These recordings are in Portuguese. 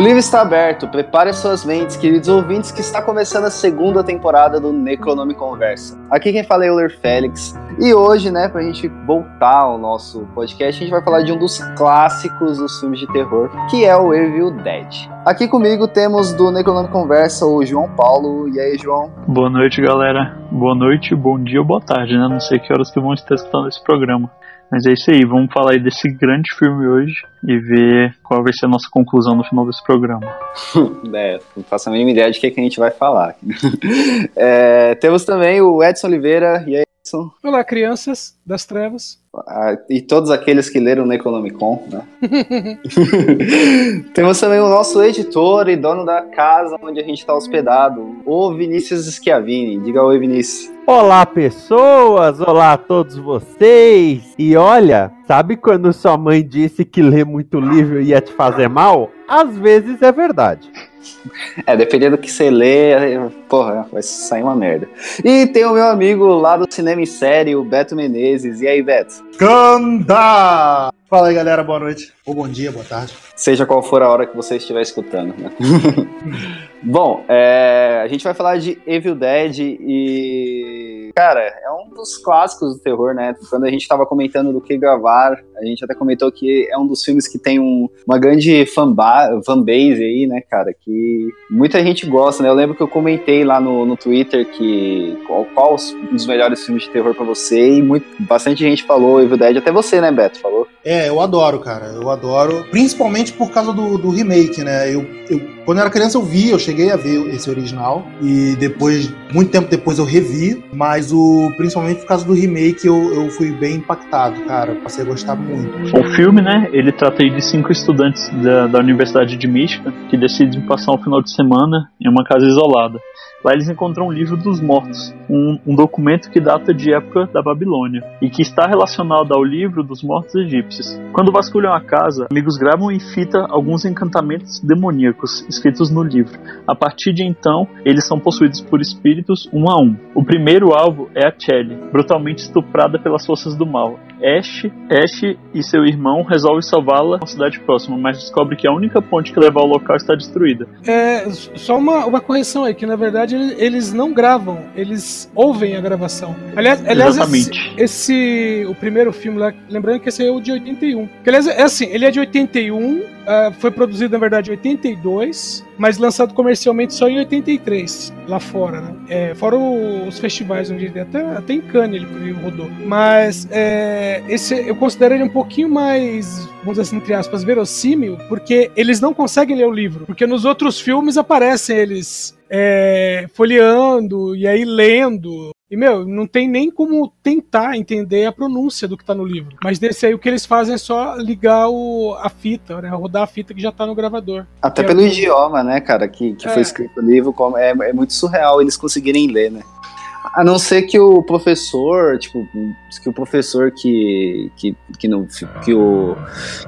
O livro está aberto, prepare suas mentes, queridos ouvintes, que está começando a segunda temporada do Necronome Conversa. Aqui quem fala é o Euler Félix, e hoje, né, pra gente voltar ao nosso podcast, a gente vai falar de um dos clássicos dos filmes de terror, que é o Evil Dead. Aqui comigo temos do Necronome Conversa o João Paulo. E aí, João? Boa noite, galera. Boa noite, bom dia ou boa tarde, né? Não sei que horas que vão estar escutando esse programa. Mas é isso aí, vamos falar aí desse grande filme hoje e ver qual vai ser a nossa conclusão no final desse programa. é, não faço a mínima ideia de que, é que a gente vai falar. é, temos também o Edson Oliveira. E aí, Edson? Olá, crianças das trevas. Ah, e todos aqueles que leram o Necronomicon, né? Temos também o nosso editor e dono da casa onde a gente está hospedado, o Vinícius Schiavini. Diga oi, Vinícius. Olá, pessoas! Olá a todos vocês! E olha, sabe quando sua mãe disse que ler muito livro ia te fazer mal? Às vezes é verdade. É, dependendo do que você lê, porra, vai sair uma merda. E tem o meu amigo lá do Cinema em Série, o Beto Menezes. E aí, Beto? Canda! Fala aí, galera, boa noite. Ou bom dia, boa tarde. Seja qual for a hora que você estiver escutando, né? Bom, é, a gente vai falar de Evil Dead e. Cara, é um dos clássicos do terror, né? Quando a gente tava comentando do que gravar, a gente até comentou que é um dos filmes que tem um, uma grande fanbase aí, né, cara? Que muita gente gosta, né? Eu lembro que eu comentei lá no, no Twitter que qual, qual os, os melhores filmes de terror para você e muito, bastante gente falou Evil Dead, até você, né, Beto? Falou? É, eu adoro, cara. Eu adoro, principalmente por causa do, do remake, né? Eu, eu, quando eu era criança eu vi, eu cheguei a ver esse original e depois, muito tempo depois eu revi, mas o principalmente por causa do remake eu, eu fui bem impactado, cara. Passei a gostar muito. O filme, né? Ele trata aí de cinco estudantes da, da Universidade de Michigan que decidem passar um final de semana em uma casa isolada. Lá eles encontram o livro dos mortos, um, um, documento que data de época da Babilônia e que está relacionado ao livro dos mortos egípcios. Quando vasculham a casa, amigos gravam em fita alguns encantamentos demoníacos escritos no livro. A partir de então, eles são possuídos por espíritos um a um. O primeiro alvo é a Shelley, brutalmente estuprada pelas forças do mal. Ash, Ash e seu irmão resolvem salvá-la na cidade próxima, mas descobre que a única ponte que leva ao local está destruída. É, só uma, uma correção aí, que na verdade eles não gravam, eles ouvem a gravação. Aliás, aliás Exatamente. Esse, esse, o primeiro filme lá, lembrando que esse é o de 81. Que, aliás, é assim, ele é de 81, Uh, foi produzido, na verdade, em 82, mas lançado comercialmente só em 83, lá fora, né? É, fora os festivais onde ele até, até em Cannes ele rodou. Mas é, esse eu considero ele um pouquinho mais, vamos dizer assim, entre aspas, verossímil, porque eles não conseguem ler o livro. Porque nos outros filmes aparecem eles é, folheando e aí lendo. E, meu, não tem nem como tentar entender a pronúncia do que tá no livro. Mas desse aí o que eles fazem é só ligar o, a fita, né? Rodar a fita que já tá no gravador. Até pelo é idioma, né, cara, que, que é. foi escrito no livro, é, é muito surreal eles conseguirem ler, né? A não ser que o professor, tipo, que o professor que, que, que, no, que, o,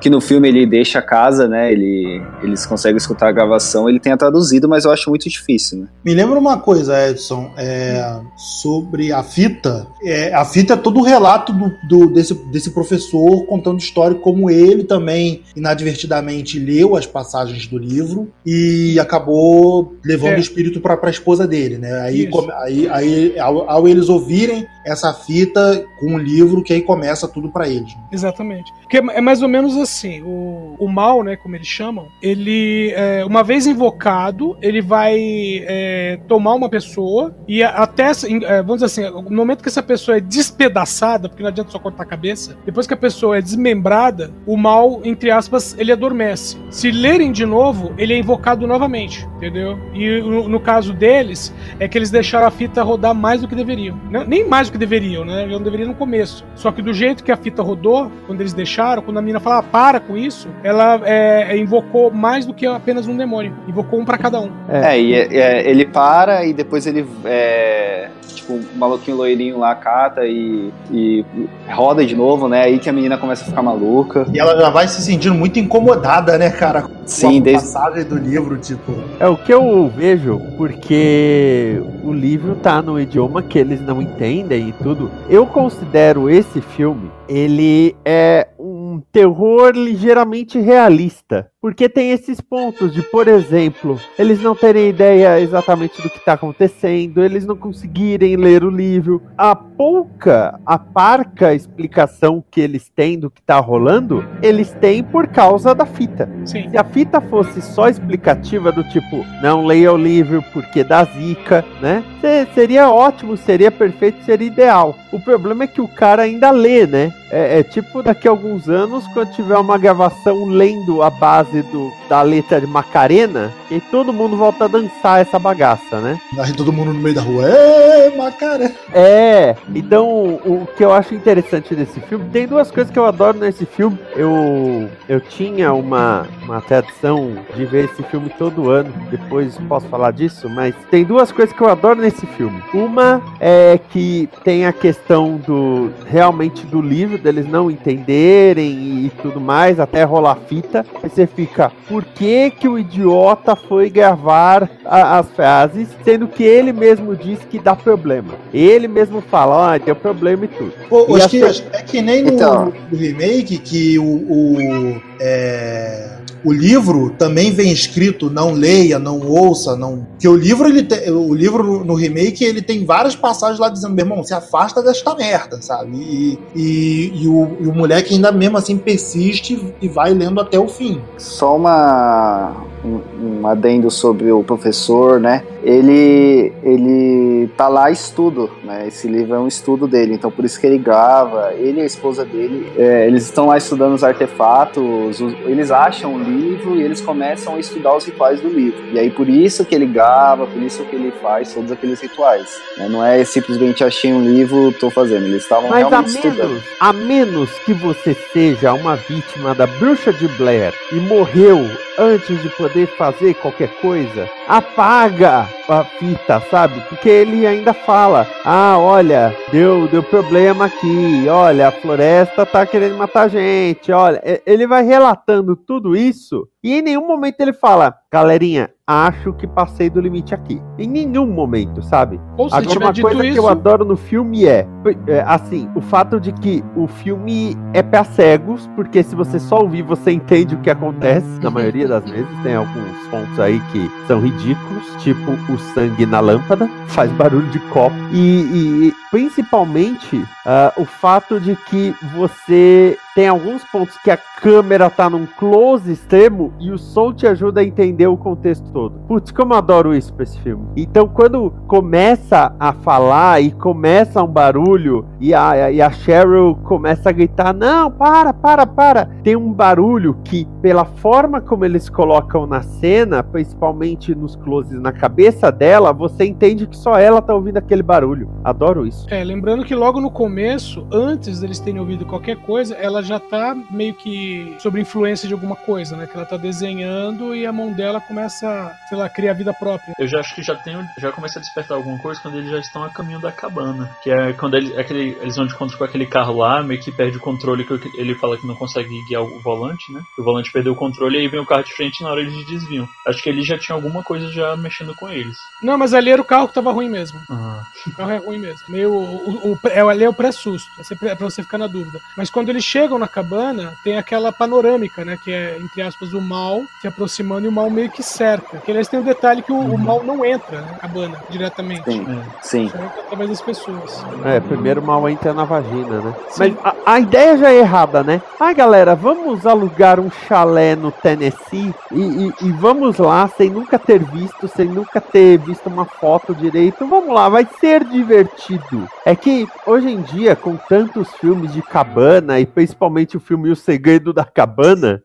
que no filme ele deixa a casa, né? Ele, eles conseguem escutar a gravação, ele tenha traduzido, mas eu acho muito difícil, né? Me lembra uma coisa, Edson, é, sobre a fita. É, a fita é todo o relato do, do, desse, desse professor contando história, como ele também, inadvertidamente, leu as passagens do livro e acabou levando é. o espírito para a esposa dele, né? Aí, aí, aí ao, ao, eles ouvirem essa fita com um livro, que aí começa tudo para eles. Né? Exatamente. Porque é mais ou menos assim, o, o mal, né, como eles chamam, ele, é, uma vez invocado, ele vai é, tomar uma pessoa e até, é, vamos dizer assim, no momento que essa pessoa é despedaçada, porque não adianta só cortar a cabeça, depois que a pessoa é desmembrada, o mal, entre aspas, ele adormece. Se lerem de novo, ele é invocado novamente, entendeu? E no, no caso deles, é que eles deixaram a fita rodar mais mais do que deveriam. Não- Nem mais do que deveriam, né? Já não deveria no começo. Só que do jeito que a fita rodou, quando eles deixaram, quando a menina fala, "Ah, para com isso, ela é, é, invocou mais do que apenas um demônio. Invocou um pra cada um. É, e é- é, ele para e depois ele. É, tipo, um maluquinho loirinho lá cata e, e roda de novo, né? Aí que a menina começa a ficar maluca. E ela já vai se sentindo muito incomodada, né, cara? Sim, desde. passagem do livro, tipo. É o que eu vejo, porque o livro tá no idioma que eles não entendem e tudo. Eu considero esse filme, ele é um terror ligeiramente realista. Porque tem esses pontos de, por exemplo, eles não terem ideia exatamente do que está acontecendo, eles não conseguirem ler o livro. A pouca, a parca explicação que eles têm do que está rolando, eles têm por causa da fita. Sim. Se a fita fosse só explicativa do tipo, não leia o livro porque dá zica, né? Se- Seria ótimo, seria perfeito, seria ideal. O problema é que o cara ainda lê, né? É, é tipo daqui a alguns anos, quando tiver uma gravação lendo a base do, da letra de Macarena, e todo mundo volta a dançar essa bagaça, né? Aí todo mundo no meio da rua. Ê, Macaré! É, então o que eu acho interessante desse filme, tem duas coisas que eu adoro nesse filme. Eu, eu tinha uma, uma tradição de ver esse filme todo ano, depois posso falar disso, mas tem duas coisas que eu adoro nesse filme. Uma é que tem a questão do realmente do livro, deles não entenderem e tudo mais, até rolar fita. Aí você fica, por que que o idiota foi gravar a- as frases, sendo que ele mesmo disse que dá problema. Ele mesmo fala, ah, deu problema e tudo. Pô, E que, é que nem no, Então. no remake que o, o, é, o livro também vem escrito não leia, não ouça, não. Que o livro ele te- o livro no- no remake ele tem várias passagens lá dizendo, meu irmão, se afasta desta merda, sabe? E, e, e o, e o moleque ainda mesmo assim persiste e vai lendo até o fim. Só uma, um, um adendo sobre o professor, né? Ele, ele tá lá estudo, né? Esse livro é um estudo dele, então por isso que ele grava. Ele e a esposa dele, é, eles estão lá estudando os artefatos, os- eles acham o livro e eles começam a estudar os rituais do livro. E aí por isso que ele grava, por isso que ele faz todos aqueles rituais. né? Não é simplesmente achei um livro, tô fazendo. Eles estavam Mas a realmente estudando. menos, a menos que você seja uma vítima da bruxa de Blair e morreu antes de poder fazer qualquer coisa, apaga a fita, sabe? Porque ele ainda fala: "Ah, olha, deu deu problema aqui. Olha, a floresta tá querendo matar a gente. Olha, ele vai relatando tudo isso e em nenhum momento ele fala: "Galerinha, acho que passei do limite aqui". Em nenhum momento, sabe? Ou se Agora, uma coisa que isso, eu adoro no filme é, é, assim, o fato de que o filme é pra cegos, porque se você só ouvir, você entende o que acontece, na maioria das vezes. Tem alguns pontos aí que são ridículos, tipo o sangue na lâmpada, faz barulho de copo. E, e, principalmente ah, o fato de que você tem alguns pontos que a câmera tá num close extremo e o som te ajuda a entender o contexto todo. Putz, como eu adoro isso pra esse filme. Então, quando começa a falar e começa um barulho e a, e a Cheryl começa a gritar: Não, para, para, para. Tem um barulho que, pela forma como eles colocam na cena, principalmente nos closes na cabeça dela, você entende que só ela tá ouvindo aquele barulho. Adoro isso. É, lembrando que logo no começo, antes deles terem ouvido qualquer coisa, ela já tá meio que sob influência de alguma coisa, né? Que ela tá desenhando e a mão dela começa, sei lá, a criar vida própria. Eu já acho que já tenho, já começa a despertar alguma coisa quando eles já estão a caminho da cabana. Que é quando ele, aquele, eles vão de encontro com aquele carro lá, meio que perde o controle, que ele fala que não consegue guiar o volante, né? O volante perdeu o controle e aí vem o carro de frente e na hora eles desviam. Acho que ele já tinha alguma coisa já mexendo com eles. Não, mas ali era o carro que tava ruim mesmo. Ah, O carro é ruim mesmo. Meio, o, o, o- é, ali é o pré-susto, pra você- pra você ficar na dúvida. Mas quando eles chegam na cabana, tem aquela panorâmica, né? Que é, entre aspas, o mal se aproximando e o mal meio que cerca. Que aliás tem o detalhe que o, o mal não entra na cabana diretamente. Sim, é. sim. Só entra através das pessoas. É, primeiro mal entra na vagina, né? Sim. Mas a, a ideia já é errada, né? Ai, galera, vamos alugar um chalé no Tennessee e, e- e vamos lá sem nunca ter visto, sem nunca ter visto uma foto direito. Vamos lá, vai ser divertido. É que hoje em dia, com tantos filmes de cabana, e principalmente o filme O Segredo da Cabana,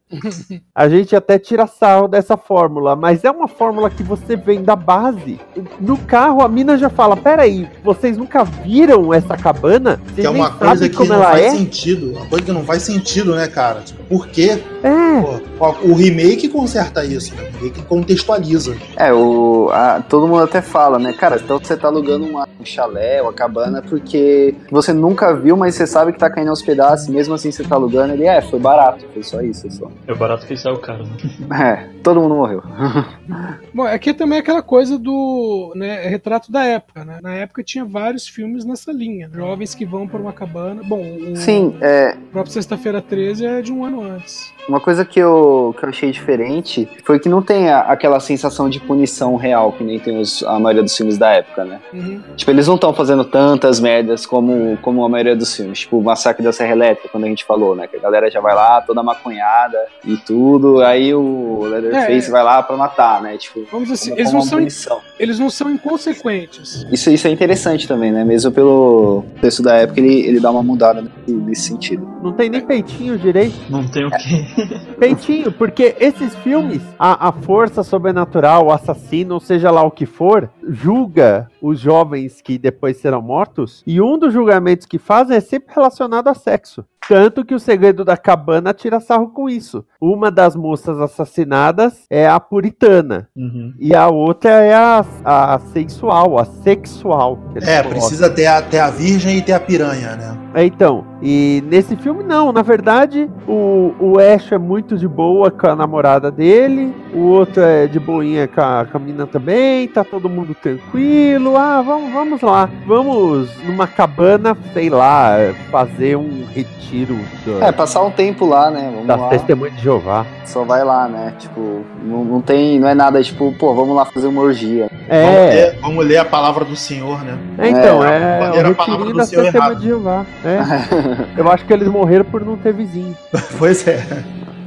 a gente até tira sarro dessa fórmula, mas é uma fórmula que você vem da base. No carro, a mina já fala: peraí, vocês nunca viram essa cabana? Vocês Que é uma coisa que não faz é? sentido. Uma coisa que não faz sentido, né, cara? Tipo, por quê? É. Pô, o remake conserta isso, né? O remake contextualiza. É, o, a- todo mundo até fala, né? Cara, então você tá alugando uma- um chalé, uma cabana, porque você nunca viu, mas você sabe que tá caindo aos pedaços, mesmo assim você tá alugando. Ele, é, foi barato, foi só isso. Só. É barato que saiu caro, né? É, todo mundo morreu. Bom, aqui também é aquela coisa do né, é retrato da época, né? Na época tinha vários filmes nessa linha. né? Jovens que vão para uma cabana. Bom, o Sim, é, próprio Sexta-feira 13 é de um ano antes. Uma coisa que eu, que eu achei diferente foi que não tem a- aquela sensação de punição real que nem tem os- a maioria dos filmes da época, né? Uhum. Tipo, eles não estão fazendo tantas merdas como, como a maioria dos filmes. Tipo, o Massacre da Serra Elétrica, quando a gente falou, né? Que a galera já vai lá toda maconhada e tudo, aí o Leatherface É. vai lá pra matar, né? Tipo, Vamos dizer assim, eles não, são, punição. eles não são inconsequentes. Isso, isso é interessante também, né? Mesmo pelo texto da época, ele, ele dá uma mudada nesse, nesse sentido. Não tem nem peitinho direito. Não tem o que. Peitinho, porque esses filmes, a, a força sobrenatural, o assassino, ou seja lá o que for, julga os jovens que depois serão mortos, e um dos julgamentos que fazem é sempre relacionado a sexo. Tanto que o segredo da cabana tira sarro com isso. Uma das moças assassinadas é a puritana. Uhum. E a outra é a, a sensual, a sexual. É, colocam. precisa ter a, ter a virgem e ter a piranha, né? É, então, e nesse filme não, na verdade, o, o Ash é muito de boa com a namorada dele, o outro é de boinha com a, com a menina também, tá todo mundo tranquilo, ah, vamos, vamos lá, vamos numa cabana, sei lá, fazer um retiro do- É, passar um tempo lá, né? Vamos das lá. testemunhas de Jeová. Só vai lá, né? Tipo, não, não tem. Não é nada tipo, pô, vamos lá fazer uma orgia. Vamos, É, ler, vamos ler a palavra do Senhor, né? é, então, É, é, era a palavra do das Senhor errado. de Jeová. É. Eu acho que eles morreram por não ter vizinho. Pois é.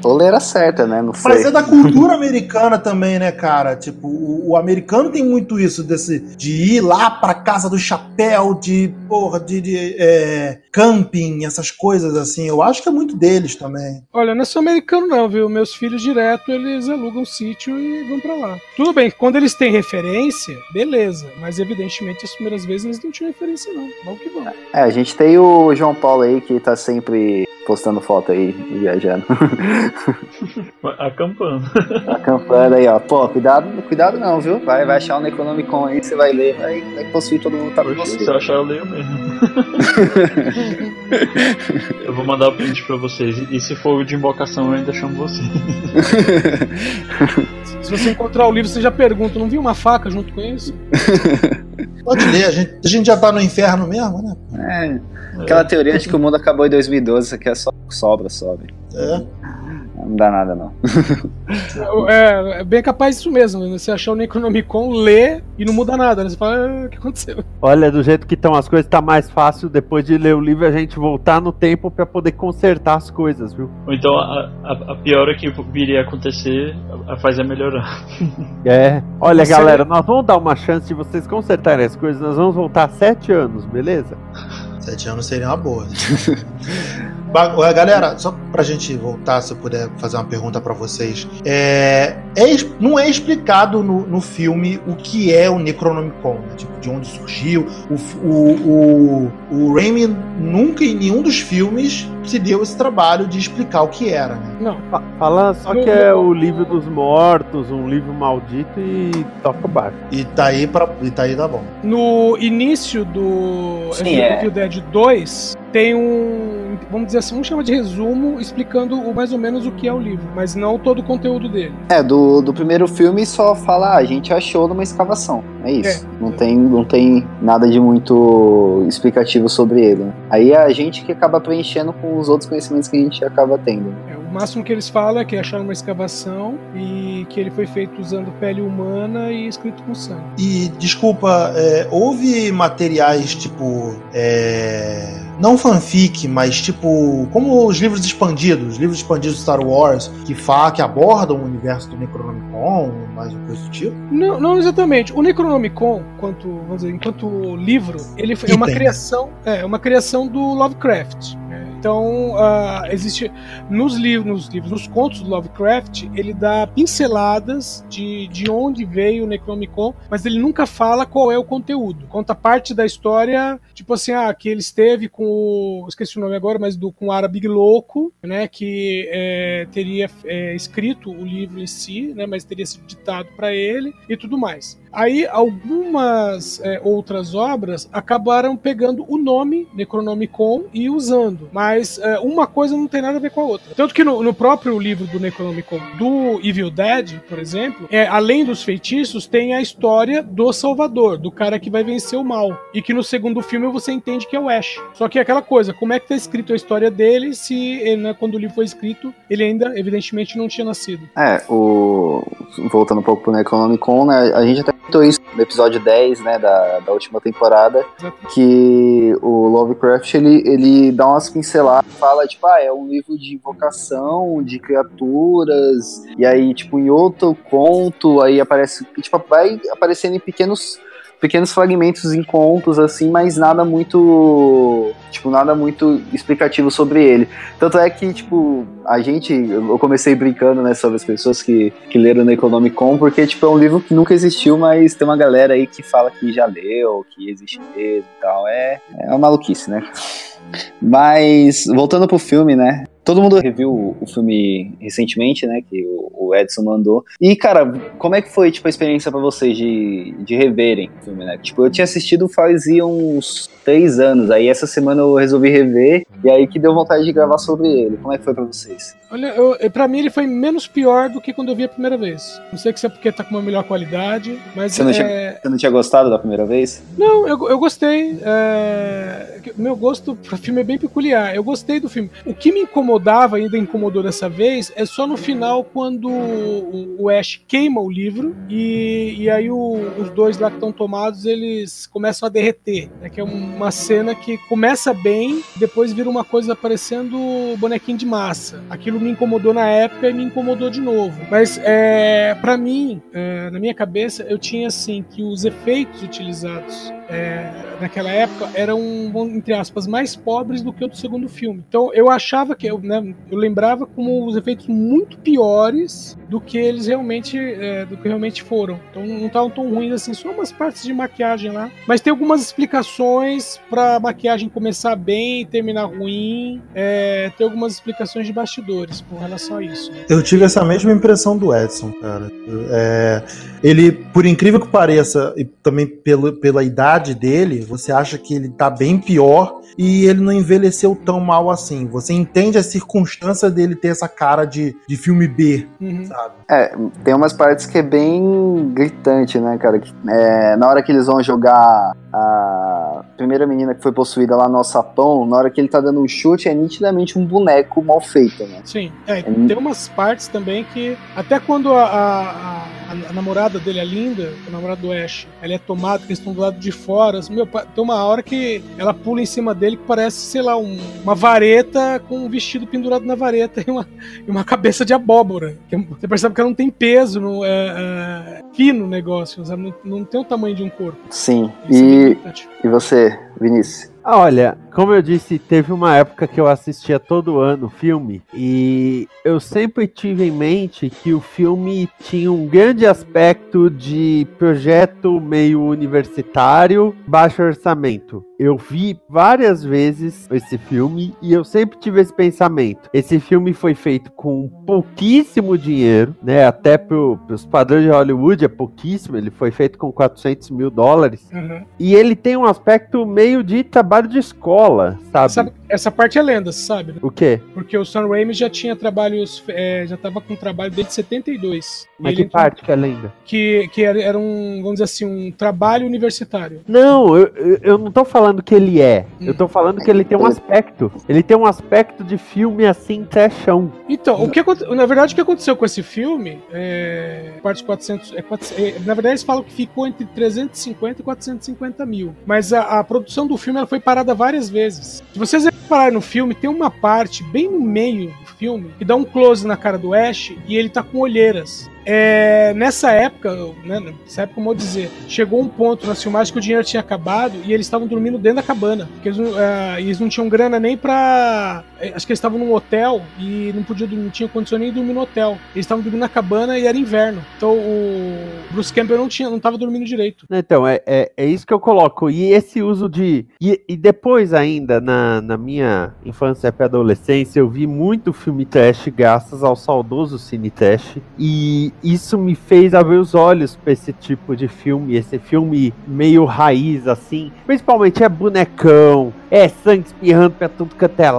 Toleira certa, né? Não foi. Mas é da cultura americana também, né, cara? Tipo, o, o americano tem muito isso desse de ir lá pra casa do chapéu, de porra, de, de, é, camping, essas coisas assim. Eu acho que é muito deles também. Olha, não é só americano não, viu? Meus filhos direto, eles alugam sítio e vão pra lá. Tudo bem, quando eles têm referência, beleza. Mas evidentemente as primeiras vezes eles não tinham referência não. Vão que vão. É, a gente tem o João Paulo aí que tá sempre postando foto aí, viajando. Acampando. Acampando aí, ó. Pô, cuidado, cuidado não, viu? Vai, vai achar um Necronomicon aí, você vai ler, vai, vai possuir todo mundo tá com Se você. eu achar, eu leio mesmo. eu vou mandar o print pra vocês. E se for o de invocação, eu ainda chamo você. Se você encontrar o livro, você já pergunta, não viu uma faca junto com isso? Pode ler, a gente, a gente já tá no inferno mesmo, né? É, aquela teoria de que o mundo acabou em 2012, isso aqui é só sobra, sobe. É. Não dá nada, não. É, é bem capaz disso mesmo. né? Você achar o Necronomicon, lê e não muda nada. Né? Você fala, ah, o que aconteceu? Olha, do jeito que estão as coisas, tá mais fácil depois de ler o livro a gente voltar no tempo pra poder consertar as coisas, viu? Ou então a, a, a piora que viria a acontecer a, a faz é melhorar. É. Olha, Você- galera, nós vamos dar uma chance de vocês consertarem as coisas. Nós vamos voltar sete anos, beleza? Sete anos seria uma boa. Ué, Galera, só pra gente voltar, se eu puder fazer uma pergunta pra vocês. É, é não é explicado no, no filme o que é o Necronomicon, né? Tipo, de onde surgiu. O, o, o, o Raimi nunca em nenhum dos filmes se deu esse trabalho de explicar o que era, né? Não. Fa- Fala só que é o livro dos mortos, um livro maldito e toca o barco. E tá aí, pra, e tá aí tá bom. No início do Sim, é. Evil Dead 2, tem um, vamos dizer assim, vamos chamar de resumo, explicando o- mais ou menos o que é o livro, mas não todo o conteúdo dele. É, do, do primeiro filme só fala, ah, a gente achou numa escavação. É isso. não, tem, não tem nada de muito explicativo sobre ele. Aí é a gente que acaba preenchendo com os outros conhecimentos que a gente acaba tendo. É, o máximo que eles falam é que acharam uma escavação e que ele foi feito usando pele humana e escrito com sangue. E, desculpa, é, houve materiais tipo. é, não fanfic, mas tipo. Como os livros expandidos, os livros expandidos de Star Wars, que, fa, que abordam o universo do Necronomicon, mais uma coisa do tipo. Não, não exatamente. O Necronomicon, quanto, vamos dizer, enquanto livro, ele foi- é uma criação, é uma criação do Lovecraft. Então, ah, existe nos livros, nos livros, nos contos do Lovecraft, ele dá pinceladas de, de onde veio o Necronomicon, mas ele nunca fala qual é o conteúdo. Conta parte da história, tipo assim, ah, que ele esteve com o, esqueci o nome agora, mas do com o árabe louco, né, que é, teria é, escrito o livro em si, né, mas teria sido ditado para ele e tudo mais. Aí algumas é, outras obras acabaram pegando o nome Necronomicon e usando, mas é, uma coisa não tem nada a ver com a outra. Tanto que no, no próprio livro do Necronomicon do Evil Dead, por exemplo, é, além dos feitiços, tem a história do Salvador, do cara que vai vencer o mal. E que no segundo filme você entende que é o Ash. Só que é aquela coisa, como é que tá escrito a história dele se né, quando o livro foi escrito, ele ainda, evidentemente, não tinha nascido. É, o. Voltando um pouco pro Necronomicon, né? A gente até comentou isso no episódio 10, né, da, da última temporada, que o Lovecraft ele, ele dá umas pinceladas, fala, tipo, ah, é um livro de invocação, de criaturas, e aí, tipo, em outro conto, aí aparece, tipo, vai aparecendo em pequenos pequenos fragmentos em contos assim, mas nada muito, tipo, nada muito explicativo sobre ele. Tanto é que, tipo, a gente, eu comecei brincando, né, sobre as pessoas que, que leram no Economicon, porque, tipo, é um livro que nunca existiu, mas tem uma galera aí que fala que já leu, que existe mesmo e tal. É, é uma maluquice, né? Mas, voltando pro filme, né? Todo mundo reviu o- filme recentemente, né? Que o, Edson mandou. E, cara, como é que foi, tipo, a experiência pra vocês de, de reverem o filme, né? Tipo, eu tinha assistido fazia uns três anos. Aí essa semana eu resolvi rever. E aí que deu vontade de gravar sobre ele. Como é que foi pra vocês? Olha, eu, pra mim ele foi menos pior do que quando eu vi a primeira vez. Não sei se é porque tá com uma melhor qualidade, mas Você não é... tinha- Você não tinha gostado da primeira vez? Não, eu, eu gostei. é, Meu gosto pro filme é bem peculiar. Eu gostei do filme. O que me incomodava, ainda incomodou dessa vez, é só no final quando o, Ash queima o livro e, e aí o- os dois lá que estão tomados eles começam a derreter. Né? Que é um- uma cena que começa bem, depois vira uma coisa parecendo bonequinho de massa. Aquilo me incomodou na época e me incomodou de novo. Mas é, para mim, é, na minha cabeça, eu tinha assim que os efeitos utilizados é, naquela época eram, entre aspas, mais pobres do que o do segundo filme. Então eu achava que, eu, né, eu lembrava como os efeitos muito piores do que eles realmente, é, do que realmente foram. Então não estavam tão ruins assim, só umas partes de maquiagem lá. Mas tem algumas explicações pra maquiagem começar bem e terminar ruim. É, tem algumas explicações de bastidores com relação a isso. né? Eu tive essa mesma impressão do Edson, cara. É, ele, por incrível que pareça, e também pelo, pela idade dele, você acha que ele tá bem pior e ele não envelheceu tão mal assim. Você entende a circunstância dele ter essa cara de, de filme B, Uhum. sabe? É, tem umas partes que é bem gritante, né, cara? Que, é, na hora que eles vão jogar a primeira menina que foi possuída lá no alçapão, na hora que ele tá dando um chute, é nitidamente um boneco mal feito, né? Sim, é, Hum. tem umas partes também que. Até quando a, a, a- a namorada dele, a Linda, a namorada do Ash, ela é tomada, que eles estão do lado de fora. assim, meu, tem uma hora que ela pula em cima dele que parece, sei lá, um- uma vareta com um vestido pendurado na vareta e uma, e uma cabeça de abóbora. Que Você percebe que ela não tem peso, não, é, é fino o negócio? Não, não tem o tamanho de um corpo. Sim. Isso é E, importante. e você, Vinícius? Ah, Olha, como eu disse, teve uma época que eu assistia todo ano o filme e eu sempre tive em mente que o filme tinha um grande aspecto de projeto meio universitário, baixo orçamento. Eu vi várias vezes esse filme e eu sempre tive esse pensamento. Esse filme foi feito com pouquíssimo dinheiro, né? Até pro, pros padrões de Hollywood é pouquíssimo. Ele foi feito com 400 mil dólares. Uhum. E ele tem um aspecto meio de trabalho de escola, sabe? Sabe, essa parte é lenda, sabe? O quê? Porque o Sam Raimi já tinha trabalhos, é, já tava com trabalho desde 72. Mas que parte que é lenda? Que, que era, um, vamos dizer assim, um trabalho universitário. Não, eu, eu- não tô falando que ele é. Hum. Eu tô falando que ele tem um aspecto. Ele tem um aspecto de filme assim, trechão. Então, o que na verdade, o que aconteceu com esse filme, é, parte 400, é, 400 é, na verdade eles falam que ficou entre 350 e 450 mil, mas a, a produção do filme ela foi parada várias vezes. Se vocês repararem no filme, tem uma parte bem no meio do filme que dá um close na cara do Ash e ele tá com olheiras. É, nessa época, né, nessa época, como eu dizer, chegou um ponto na filmagem que o dinheiro tinha acabado e eles estavam dormindo dentro da cabana. Porque eles, não- é, eles não tinham grana nem pra. é, Acho que eles estavam num hotel e não podiam dormir, não tinham condições nem de dormir no hotel. Eles estavam dormindo na cabana e era inverno. Então o Bruce Campbell não, tinha, não tava dormindo direito. Então, é, é, é isso que eu coloco. E esse uso de. E, e depois, ainda, na, na minha infância e adolescência, eu vi muito filme trash graças ao saudoso Cine Trash. E isso me fez abrir os olhos pra esse tipo de filme. Esse filme meio raiz, assim. Principalmente é bonecão, é sangue espirrando pra tudo quanto é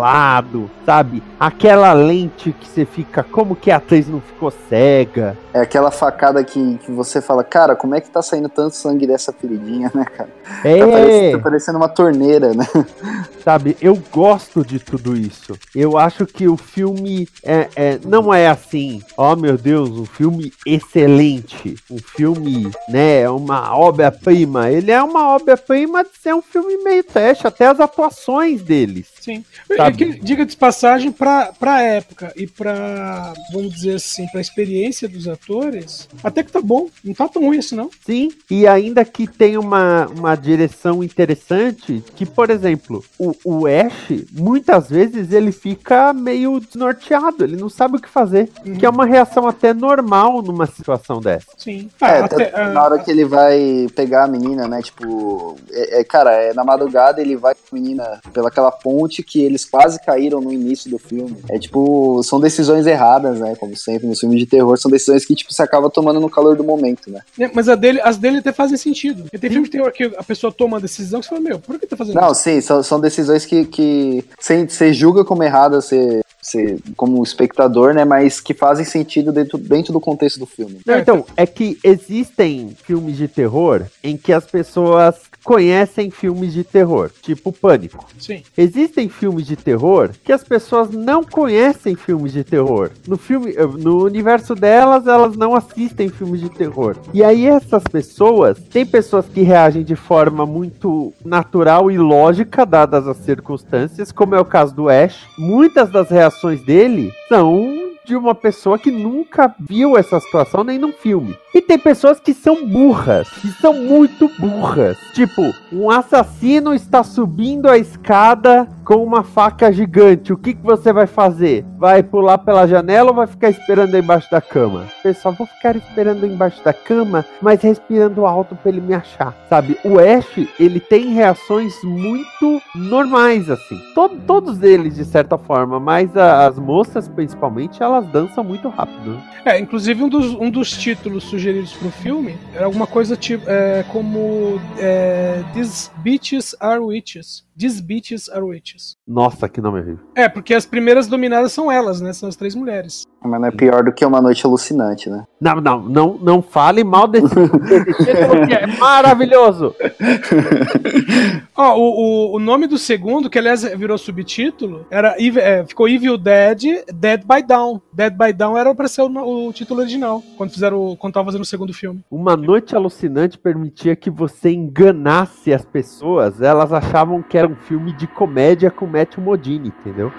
sabe? Aquela lente que você fica. Como que a atriz não ficou cega? É aquela facada que, que você fala, cara, como é que tá saindo tanto sangue dessa feridinha, né, cara? É. Tá, parecendo, tá parecendo uma torneira, né? Sabe, eu gosto de tudo isso. Eu acho que o filme é, é- não é assim, oh meu Deus, um filme excelente, um filme, né, uma obra-prima. Ele é uma obra-prima de ser um filme meio trash, até as atuações deles. Sim. Sabe? É que, diga de passagem, pra, pra época e pra, vamos dizer assim, pra experiência dos atores, até que tá bom. Não tá tão ruim assim, não. Sim, e ainda que tem uma, uma direção interessante, que, por exemplo, o, o Ash, muitas vezes ele fica meio desnorteado, ele não sabe o que fazer, Uhum. que é uma reação até normal numa situação dessa. Sim. É, Ah, até até- na hora que ele vai pegar a menina, né? Tipo, é, é, cara, é na madrugada ele vai com a menina pelaquela ponte que eles quase caíram no início do filme. É tipo, são decisões erradas, né? Como sempre nos filmes de terror, são decisões que, tipo, você acaba tomando no calor do momento, né? É, Mas a dele, as dele até fazem sentido. Porque tem filme de terror que a pessoa toma uma decisão que você fala, meu, por que tá fazendo Não, isso? sim, são, são decisões que, que você, você julga como erradas, você, você, como espectador, né? Mas que fazem sentido dentro, dentro do contexto do filme. Não, então, é que existem filmes de terror em que as pessoas conhecem filmes de terror, tipo Pânico. Sim. Existem filmes de terror que as pessoas não conhecem filmes de terror. No filme, eh, no universo delas, elas não assistem filmes de terror. E aí essas pessoas, tem pessoas que reagem de forma muito natural e lógica dadas as circunstâncias, como é o caso do Ash. Muitas das reações dele são de uma pessoa que nunca viu essa situação nem num filme. E tem pessoas que são burras, que são muito burras. Tipo, um assassino está subindo a escada com uma faca gigante. O que, que você vai fazer? Vai pular pela janela ou vai ficar esperando embaixo da cama? Pessoal, vou ficar esperando embaixo da cama, mas respirando alto pra ele me achar. Sabe? O Ash, ele tem reações muito normais, assim. To- todos eles, de certa forma, mas a- as moças, principalmente, elas dançam muito rápido. É, inclusive um dos, um dos títulos sugeridos pro filme era alguma coisa tipo é, como é, These Bitches Are Witches. These Bitches Are Witches. Nossa, que nome horrível. É, porque as primeiras dominadas são elas, né? São as três mulheres. Mas não é pior do que uma noite alucinante, né? Não, não, não, não fale mal desse, desse título que é maravilhoso. Ó, o, o, o nome do segundo, que aliás virou subtítulo, era é, ficou Evil Dead, Dead by Down. Dead by Down era pra ser o, o título original, quando fizeram, quando tava fazendo o segundo filme. Uma noite alucinante permitia que você enganasse as pessoas. Elas achavam que era um filme de comédia com Matthew Modini, entendeu?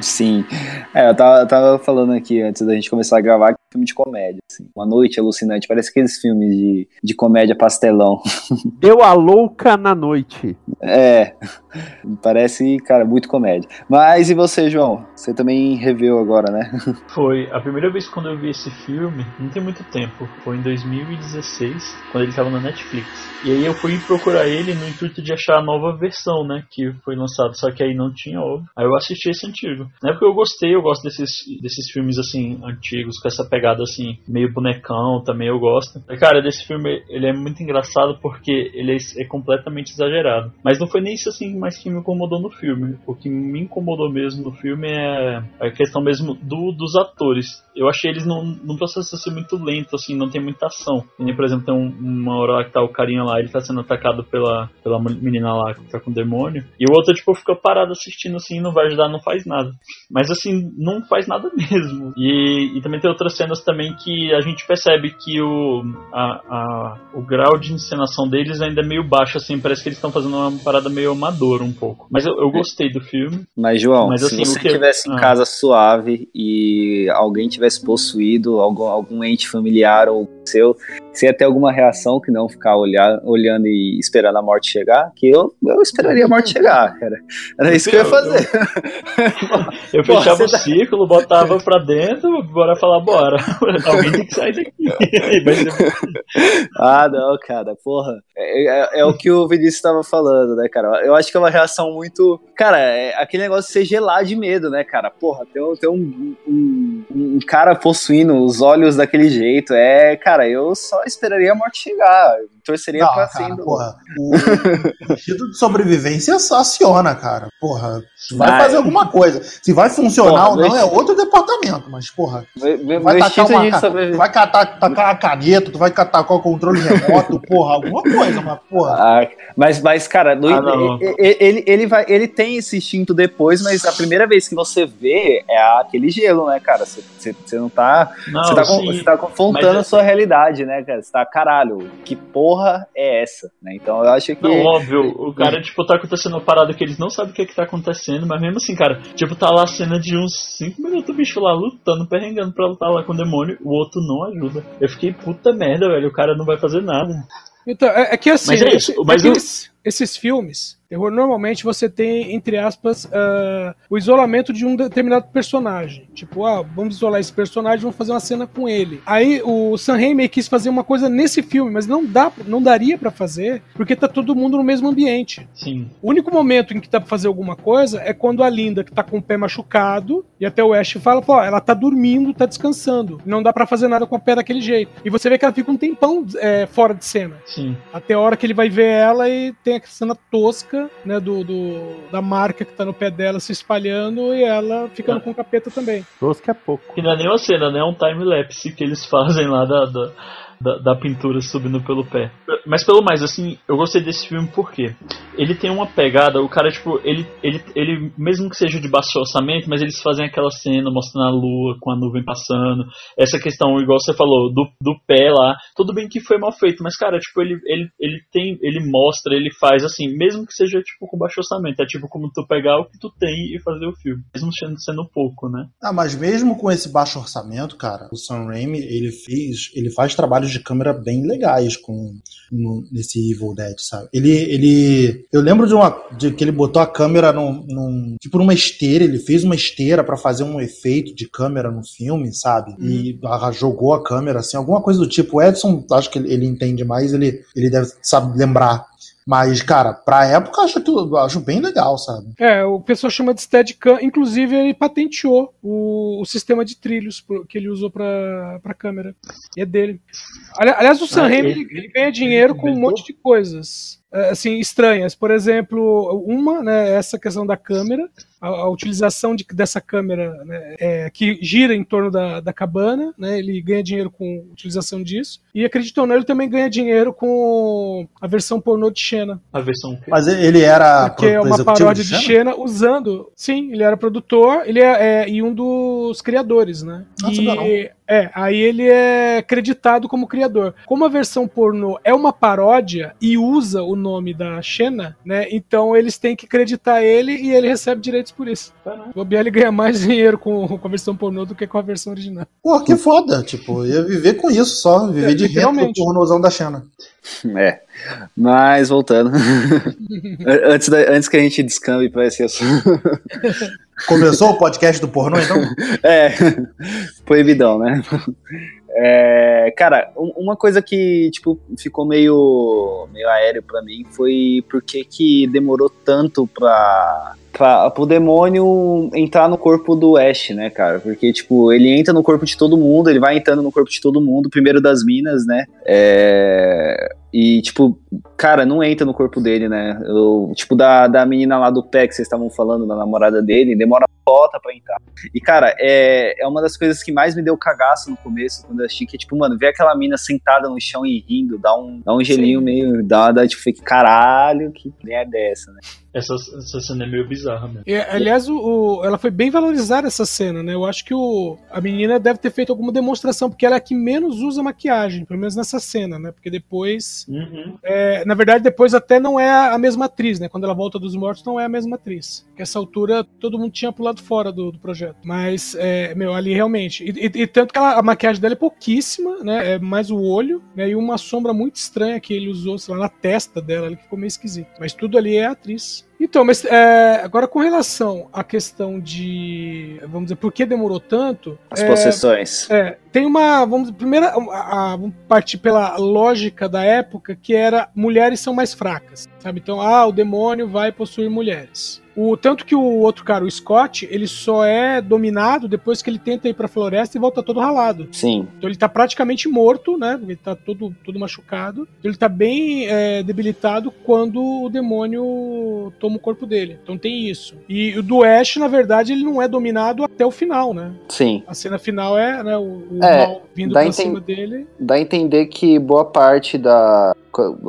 Sim. É, eu tava, eu tava falando aqui antes da gente começar a gravar que é um filme de comédia. Assim. Uma noite alucinante. Parece aqueles filmes de, de comédia pastelão. Deu a louca na noite. É. Parece, cara, muito comédia. Mas e você, João? Você também reveu agora, né? Foi a primeira vez quando eu vi esse filme, não tem muito tempo, foi em 2016, quando ele tava na Netflix. E aí eu fui procurar ele no intuito de achar a nova versão, né, que foi lançada, só que aí não tinha. Aí eu assisti esse antigo. Na época eu gostei, eu gosto desses, desses filmes assim, antigos, com essa pegada assim, meio bonecão também eu gosto. E, cara, desse filme ele é muito engraçado porque ele é, é completamente exagerado. Mas não foi nem isso assim mais que me incomodou no filme. O que me incomodou mesmo no filme é a questão mesmo do, dos atores. Eu achei eles num, num processo assim muito lento, assim, não tem muita ação. Nem, por exemplo, tem um, uma hora lá que tá o carinha lá, ele tá sendo atacado pela, pela menina lá que tá com o demônio. E o outro, tipo, fica parado assistindo assim, não vai ajudar, não faz nada. Mas assim, não faz nada mesmo. E, e também tem outras cenas também que a gente percebe que o, a, a, o grau de encenação deles ainda é meio baixo, assim, parece que eles estão fazendo uma parada meio amadora um pouco. Mas eu, eu gostei do filme. Mas, João, Mas, se assim, você o que- estivesse em Ah. casa suave e alguém tivesse possuído, algum, algum ente familiar ou você ia ter alguma reação que não ficar olhar, olhando e esperando a morte chegar? Que eu, eu esperaria a morte chegar, cara. Era isso que eu ia Eu- fazer. Eu Pô, fechava você o círculo, botava pra dentro, bora falar, bora. Alguém tem que sair daqui. Ah, não, cara, porra. É, é- é o que o Vinícius estava falando, né, cara? Eu acho que é uma reação muito. Cara, é aquele negócio de ser gelar de medo, né, cara? Porra, tem, um- tem um, um, um cara possuindo os olhos daquele jeito. É, cara, eu só esperaria a morte chegar. Torceria Não, pra cara, assim. do- porra, o, o instinto de sobrevivência aciona, cara. Porra, vai Vai. fazer alguma coisa. Se vai funcionar Porra, ou não mas- é outro departamento, mas, porra, Meu, meu vai tacar uma ca- vai catar, tacar a caneta, tu vai catar com o controle remoto, porra, alguma coisa, mas, porra. Ah, mas, mas, cara, no- Ah, não. e- e- ele, ele, vai, ele tem esse instinto depois, mas a primeira vez que você vê é aquele gelo, né, cara? Você, não tá. Você, tá tá confrontando mas é- a sua realidade, né, cara? Você tá, caralho, que porra é essa? Né? Então eu acho que. Não, óbvio, o cara, tipo, tá acontecendo uma parada que eles não sabem o que é que tá acontecendo, mas mesmo assim, cara, tipo, tá lá a cena de uns 5 minutos o bicho lá lutando, perrengando pra lutar lá com o demônio, o outro não ajuda. Eu fiquei, puta merda, velho, o cara não vai fazer nada. Então, é, é que assim, Mas é isso, mas é que o- esses, esses filmes, terror, normalmente você tem, entre aspas, ah, o isolamento de um determinado personagem. Tipo, ah, vamos isolar esse personagem, vamos fazer uma cena com ele. Aí o Sam Raimi quis fazer uma coisa nesse filme, mas não dá, não daria pra fazer, porque tá todo mundo no mesmo ambiente. Sim. O único momento em que dá pra fazer alguma coisa é quando a Linda, que tá com o pé machucado, e até o Ash fala, pô, ela tá dormindo, tá descansando. Não dá pra fazer nada com o pé daquele jeito. E você vê que ela fica um tempão é, fora de cena. Sim. Até a hora que ele vai ver ela e tem a cena tosca, né, do, do- da marca que tá no pé dela se espalhando e ela ficando com o capeta também. Tosca é pouco. Que não é nem uma cena, né? É um time-lapse que eles fazem lá da, da, da, da pintura subindo pelo pé. Mas pelo mais, assim, eu gostei desse filme porque ele tem uma pegada, o cara, tipo, ele, ele, ele mesmo que seja de baixo orçamento, mas eles fazem aquela cena mostrando a lua com a nuvem passando, essa questão, igual você falou, do, do pé lá, tudo bem que foi mal feito, mas, cara, tipo, ele, ele, ele tem, ele mostra, ele faz, assim, mesmo que seja, tipo, com baixo orçamento, é tipo como tu pegar o que tu tem e fazer o filme, mesmo sendo, sendo pouco, né? Ah, mas mesmo com esse baixo orçamento, cara, o Sam Raimi, ele fez, ele faz trabalhos de câmera bem legais com no- nesse Evil Dead, sabe? Ele, ele, eu lembro de uma de que ele botou a câmera num, num- tipo numa esteira, ele fez uma esteira pra fazer um efeito de câmera no filme, sabe? E ah, jogou a câmera assim, alguma coisa do tipo. O Edson, acho que ele, ele entende mais, ele, ele deve sabe lembrar. Mas, cara, pra época, acho, que- acho bem legal, sabe? É, o pessoal chama de Steadicam, inclusive ele patenteou o, o sistema de trilhos que ele usou pra, pra câmera. E é dele. Ali- Aliás, o Sam Ah, Raimi ele- ele, ele ganha dinheiro com um monte de coisas é, assim estranhas. Por exemplo, uma, né, essa questão da câmera, a, a utilização de- dessa câmera né, é, que gira em torno da, da cabana, né, ele ganha dinheiro com a utilização disso. E acredito ou não, ele também ganha dinheiro com a versão pornô de Xena. A versão que Mas ele era Porque é uma paródia de Xena? Xena usando. Sim, ele era produtor, ele é, é- e um dos criadores, né? Ah, e, não. é, aí ele é creditado como criador. Como a versão pornô é uma paródia e usa o nome da Xena, né? Então eles têm que creditar ele e ele recebe direitos por isso. O Bobear ele ganha mais dinheiro com, com a versão pornô do que com a versão original. Pô, que foda. Tipo, eu ia viver com isso só. Viver É, de renda do literalmente. pornozão da Xena. É. Mas voltando. An- antes, da- antes que a gente descambe para esse assunto. Começou o podcast do pornô, então? É, proibidão, né? É, cara, um- uma coisa que, tipo, ficou meio, meio aéreo pra mim foi porque que demorou tanto pra, pro demônio entrar no corpo do Ash, né, cara? Porque, tipo, ele entra no corpo de todo mundo, ele vai entrando no corpo de todo mundo, primeiro das minas, né? É... E, tipo, cara, não entra no corpo dele, né? Eu, tipo, da, da menina lá do pé que vocês estavam falando, da namorada dele, demora volta pra entrar. E, cara, é, é uma das coisas que mais me deu cagaço no começo, quando eu achei que, tipo, mano, ver aquela mina sentada no chão e rindo, dá um, dá um gelinho Sim. meio, dá, dá, tipo, caralho, que é dessa, né? Essa, essa cena é meio bizarra mesmo. É, aliás, o, o, ela foi bem valorizada essa cena, né? Eu acho que o, a menina deve ter feito alguma demonstração, porque ela é a que menos usa maquiagem, pelo menos nessa cena, né? Porque depois. Uhum. É, na verdade, depois até não é a mesma atriz, né? Quando ela volta dos mortos, não é a mesma atriz. Porque essa altura todo mundo tinha pulado fora do, do projeto. Mas, é, meu, ali realmente. E, e, e tanto que ela, a maquiagem dela é pouquíssima, né? É mais o olho, né? E uma sombra muito estranha que ele usou, sei lá, na testa dela, que ficou meio esquisito. Mas tudo ali é atriz. Então, mas é, agora com relação à questão de, vamos dizer, por que demorou tanto? As é, possessões. É, tem uma, vamos primeiro, vamos partir pela lógica da época que era mulheres são mais fracas, sabe? Então, ah, o demônio vai possuir mulheres. O, tanto que o outro cara, o Scott, ele só é dominado depois que ele tenta ir pra floresta e volta todo ralado. Sim. Então ele tá praticamente morto, né? Ele tá todo, todo machucado. Ele tá bem é, debilitado quando o demônio toma o corpo dele. Então tem isso. E o do Ash, na verdade, ele não é dominado até o final, né? Sim. A cena final é né, o, o é, mal vindo pra cima dele. Dá a entender que boa parte da,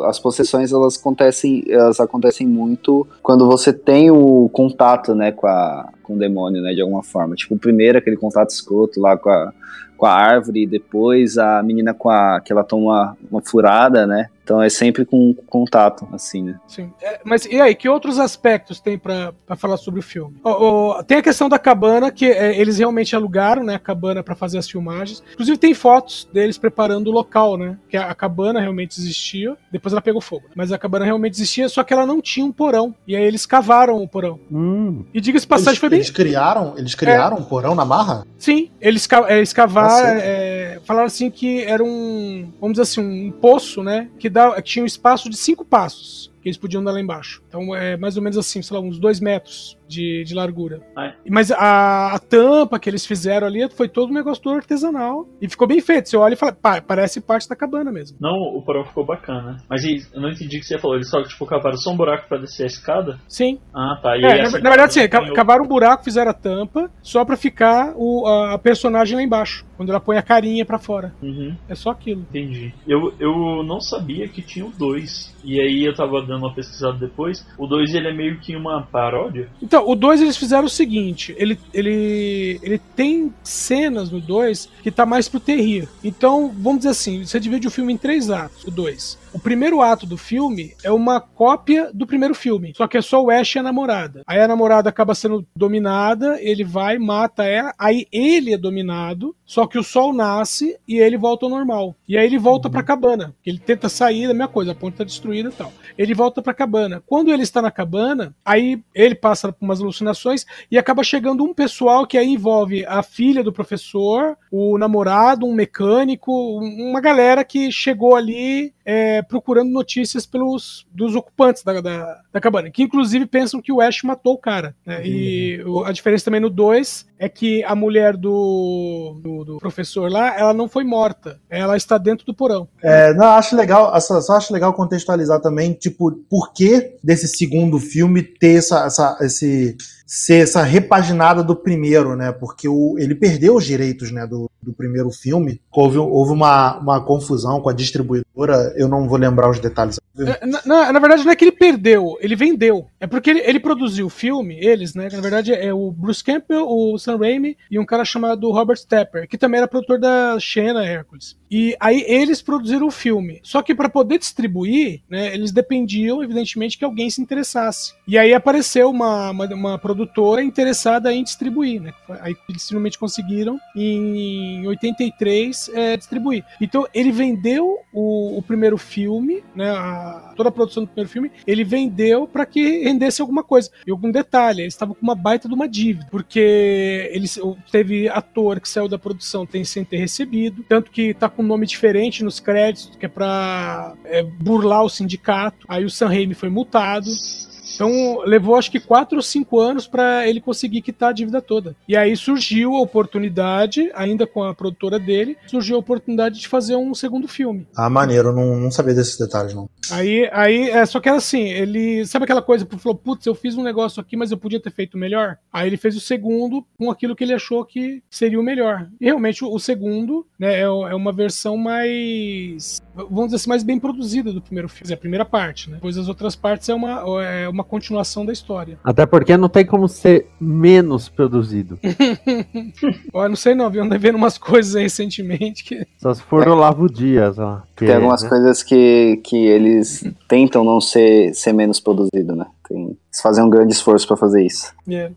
as possessões elas acontecem, elas acontecem muito quando você tem o contato, né, com, a, com o demônio, né, de alguma forma. Tipo, primeiro aquele contato escroto lá com a, com a árvore, depois a menina com a que ela toma uma furada, né? Então é sempre com contato, assim, né? Sim. É, mas e aí, que outros aspectos tem para falar sobre o filme? Oh, oh, tem a questão da cabana, que é, eles realmente alugaram, né, a cabana para fazer as filmagens. Inclusive tem fotos deles preparando o local, né? Que a, a, cabana realmente existia, depois ela pegou fogo. Mas a cabana realmente existia, só que ela não tinha um porão. E aí eles cavaram o porão. Hum. E diga-se passagem, eles, foi bem... Eles criaram, eles criaram é. um porão na marra? Sim, eles, eles cavaram, é, falaram assim que era um, vamos dizer assim, um poço, né? Que dá, tinha um espaço de cinco passos que eles podiam dar lá embaixo. Então é mais ou menos assim, sei lá, uns dois metros de, de largura. Ah, é. Mas a, a, tampa que eles fizeram ali foi todo um negócio do artesanal. E ficou bem feito. Você olha e fala, pá, parece parte da cabana mesmo. Não, o porão ficou bacana. Mas eu não entendi o que você falou. Eles só, tipo, cavaram só um buraco pra descer a escada? Sim. Ah, tá. É, na, na, verdade, sim, cavaram um buraco, fizeram a tampa, só pra ficar o, a, a personagem lá embaixo. Quando ela põe a carinha pra fora. Uhum. É só aquilo. Entendi. Eu, eu não sabia que tinha o dois. E aí eu tava dando uma pesquisada depois. O 2 ele é meio que uma paródia. Então, o 2 eles fizeram o seguinte: ele, ele, ele tem cenas no 2 que tá mais pro terrir. Então, vamos dizer assim: você divide o filme em três atos, o 2. O primeiro ato do filme é uma cópia do primeiro filme, só que é só o Ash e a namorada. Aí a namorada acaba sendo dominada, ele vai, mata ela, aí ele é dominado, só que o sol nasce e ele volta ao normal. E aí ele volta uhum. pra cabana. Ele tenta sair da minha coisa, a ponte tá destruída e tal. Ele volta pra cabana. Quando ele está na cabana, aí ele passa por umas alucinações e acaba chegando um pessoal que aí envolve a filha do professor, o namorado, um mecânico, uma galera que chegou ali é, procurando notícias pelos dos ocupantes da, da, da, cabana, que inclusive pensam que o Ash matou o cara. Né? Uhum. E a diferença também no 2 é que a mulher do, do, do, professor lá, ela não foi morta. Ela está dentro do porão. É, não, acho legal, só acho legal contextualizar também, tipo, por que desse segundo filme ter essa, essa, esse ser essa repaginada do primeiro, né? Porque o, ele perdeu os direitos né, do, do primeiro filme. Houve, houve uma, uma confusão com a distribuidora, eu não vou lembrar os detalhes. É, na, na, na, verdade, não é que ele perdeu, ele vendeu. É porque ele, ele produziu o filme, eles, né? Na verdade, é o Bruce Campbell, o Sam Raimi e um cara chamado Robert Stepper, que também era produtor da Xena Hércules. E aí eles produziram o filme. Só que para poder distribuir, né, eles dependiam, evidentemente, que alguém se interessasse. E aí apareceu uma, uma, uma produtora interessada em distribuir, né? Aí eles finalmente conseguiram, em 83, é, distribuir. Então ele vendeu o, o primeiro filme, né? A, toda a produção do primeiro filme, ele vendeu para que rendesse alguma coisa. E algum detalhe, eles estavam com uma baita de uma dívida, porque eles teve ator que saiu da produção tem, sem ter recebido, tanto que tá com um nome diferente nos créditos, que é pra é, burlar o sindicato. Aí o Sam Raimi foi multado. Então levou acho que 4 ou 5 anos pra ele conseguir quitar a dívida toda. E aí surgiu a oportunidade, ainda com a produtora dele, surgiu a oportunidade de fazer um segundo filme. Ah, maneiro, não, não sabia desses detalhes, não. Aí, aí é, só que era assim, ele. Sabe aquela coisa que falou, putz, eu fiz um negócio aqui, mas eu podia ter feito melhor? Aí ele fez o segundo com aquilo que ele achou que seria o melhor. E realmente o, o segundo né, é, é uma versão mais. Vamos dizer assim, mais bem produzida do primeiro filme. É a primeira parte, né? Depois as outras partes é uma, é uma continuação da história. Até porque não tem como ser menos produzido. Ó, eu não sei não, vi andei vendo umas coisas aí recentemente que. Só se for o Lavo Dias, ó. que Tem é, algumas né? coisas que, que eles tentam não ser, ser menos produzido, né? Tem, eles fazem um grande esforço pra fazer isso. é.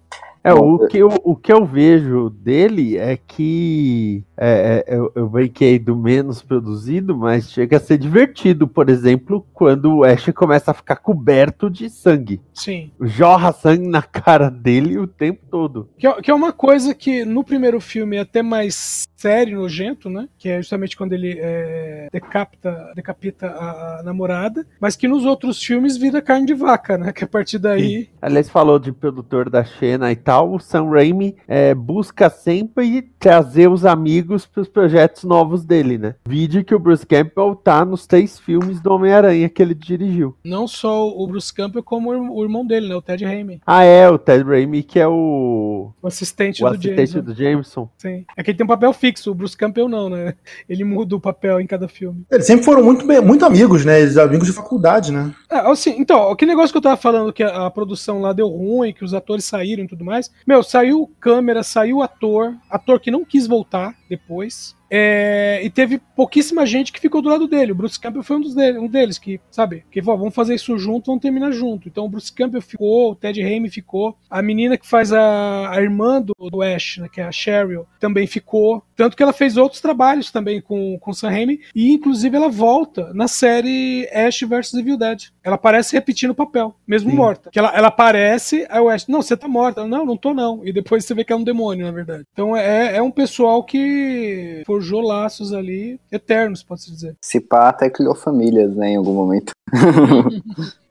É, Bom, o que, eu, o que eu vejo dele é que é, é, eu, eu brinquei do menos produzido, mas chega a ser divertido, por exemplo, quando o Ash começa a ficar coberto de sangue. Sim. Jorra sangue na cara dele o tempo todo. Que é, que é uma coisa que no primeiro filme é até mais sério nojento, né? Que é justamente quando ele é, decapita, decapita a, a namorada, mas que nos outros filmes vira carne de vaca, né? Que a partir daí. Aliás, falou de produtor da Xena e tal, o Sam Raimi é, busca sempre trazer os amigos para os projetos novos dele, né? Vídeo que o Bruce Campbell tá nos três filmes do Homem-Aranha que ele dirigiu. Não só o Bruce Campbell, como o irm- o irmão dele, né? O Ted Raimi, Ah, é, o Ted Raimi, que é o, o assistente o do assistente James. né? do Jameson. Sim. É que ele tem um papel fixo, o Bruce Campbell não, né? Ele muda o papel em cada filme. Eles sempre foram muito, muito amigos, né? Eles amigos de faculdade, né? Ah, assim, então, aquele negócio que eu tava falando que a, a produção lá deu ruim, que os atores saíram e tudo mais. Meu, saiu câmera, saiu ator, ator que não quis voltar depois. É, e teve pouquíssima gente que ficou do lado dele. O Bruce Campbell foi um, dos dele- um deles que, sabe, que falou, vamos fazer isso junto, vamos terminar junto. Então o Bruce Campbell ficou, o Ted Raimi ficou, a menina que faz a, a irmã do, do Ash, né, que é a Cheryl, também ficou. Tanto que ela fez outros trabalhos também com, com o Sam Raimi, e inclusive ela volta na série Ash vs Evil Dead. Ela aparece repetindo o papel, mesmo Sim. morta. Que ela, ela aparece, aí o Ash, não, você tá morta. Ela, não, não tô não. E depois você vê que é um demônio, na verdade. Então é, é um pessoal que forjou laços ali eternos, pode-se dizer. Se pá, até criou famílias, né, em algum momento.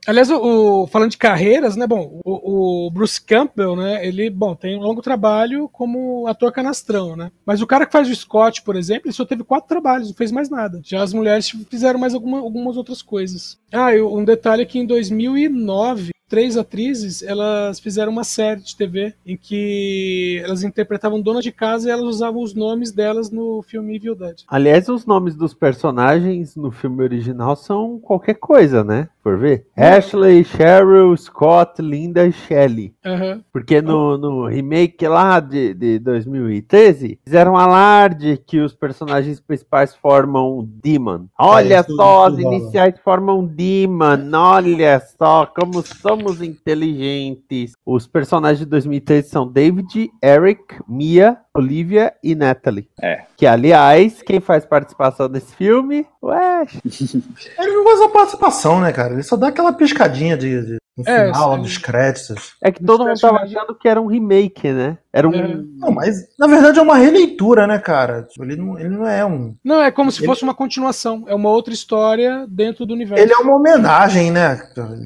Aliás, o, o- falando de carreiras, né? Bom, o, o Bruce Campbell, né? Ele, bom, tem um longo trabalho como ator canastrão, né? Mas o cara que faz o Scott, por exemplo, ele só teve quatro trabalhos, não fez mais nada. Já as mulheres fizeram mais alguma- algumas outras coisas. Ah, e um detalhe é que em 2009 três atrizes, elas fizeram uma série de TV em que elas interpretavam dona de casa e elas usavam os nomes delas no filme Evil Dead. Aliás, os nomes dos personagens no filme original são qualquer coisa, né? Por ver. Ashley, Cheryl, Scott, Linda e Shelley. Aham. Porque no, no remake lá de, de 2013, fizeram alarde que os personagens principais formam um Demon. Olha É, só, as rola. iniciais formam Demon. Olha só como somos inteligentes. Os personagens de 2013 são David, Eric, Mia, Olivia e Natalie. É. Que, aliás, quem faz participação nesse filme? Ué, Ele não faz a participação, né, cara? Ele só dá aquela piscadinha de, de- no É, final, lá sim. dos créditos. é que todo mundo tava achando que era um remake, né? Era um. É. Não, mas na verdade é uma releitura, né, cara? Tipo, Ele não, ele não é um. Não, é como se Ele- fosse uma continuação. É uma outra história dentro do universo. Ele é uma homenagem, né?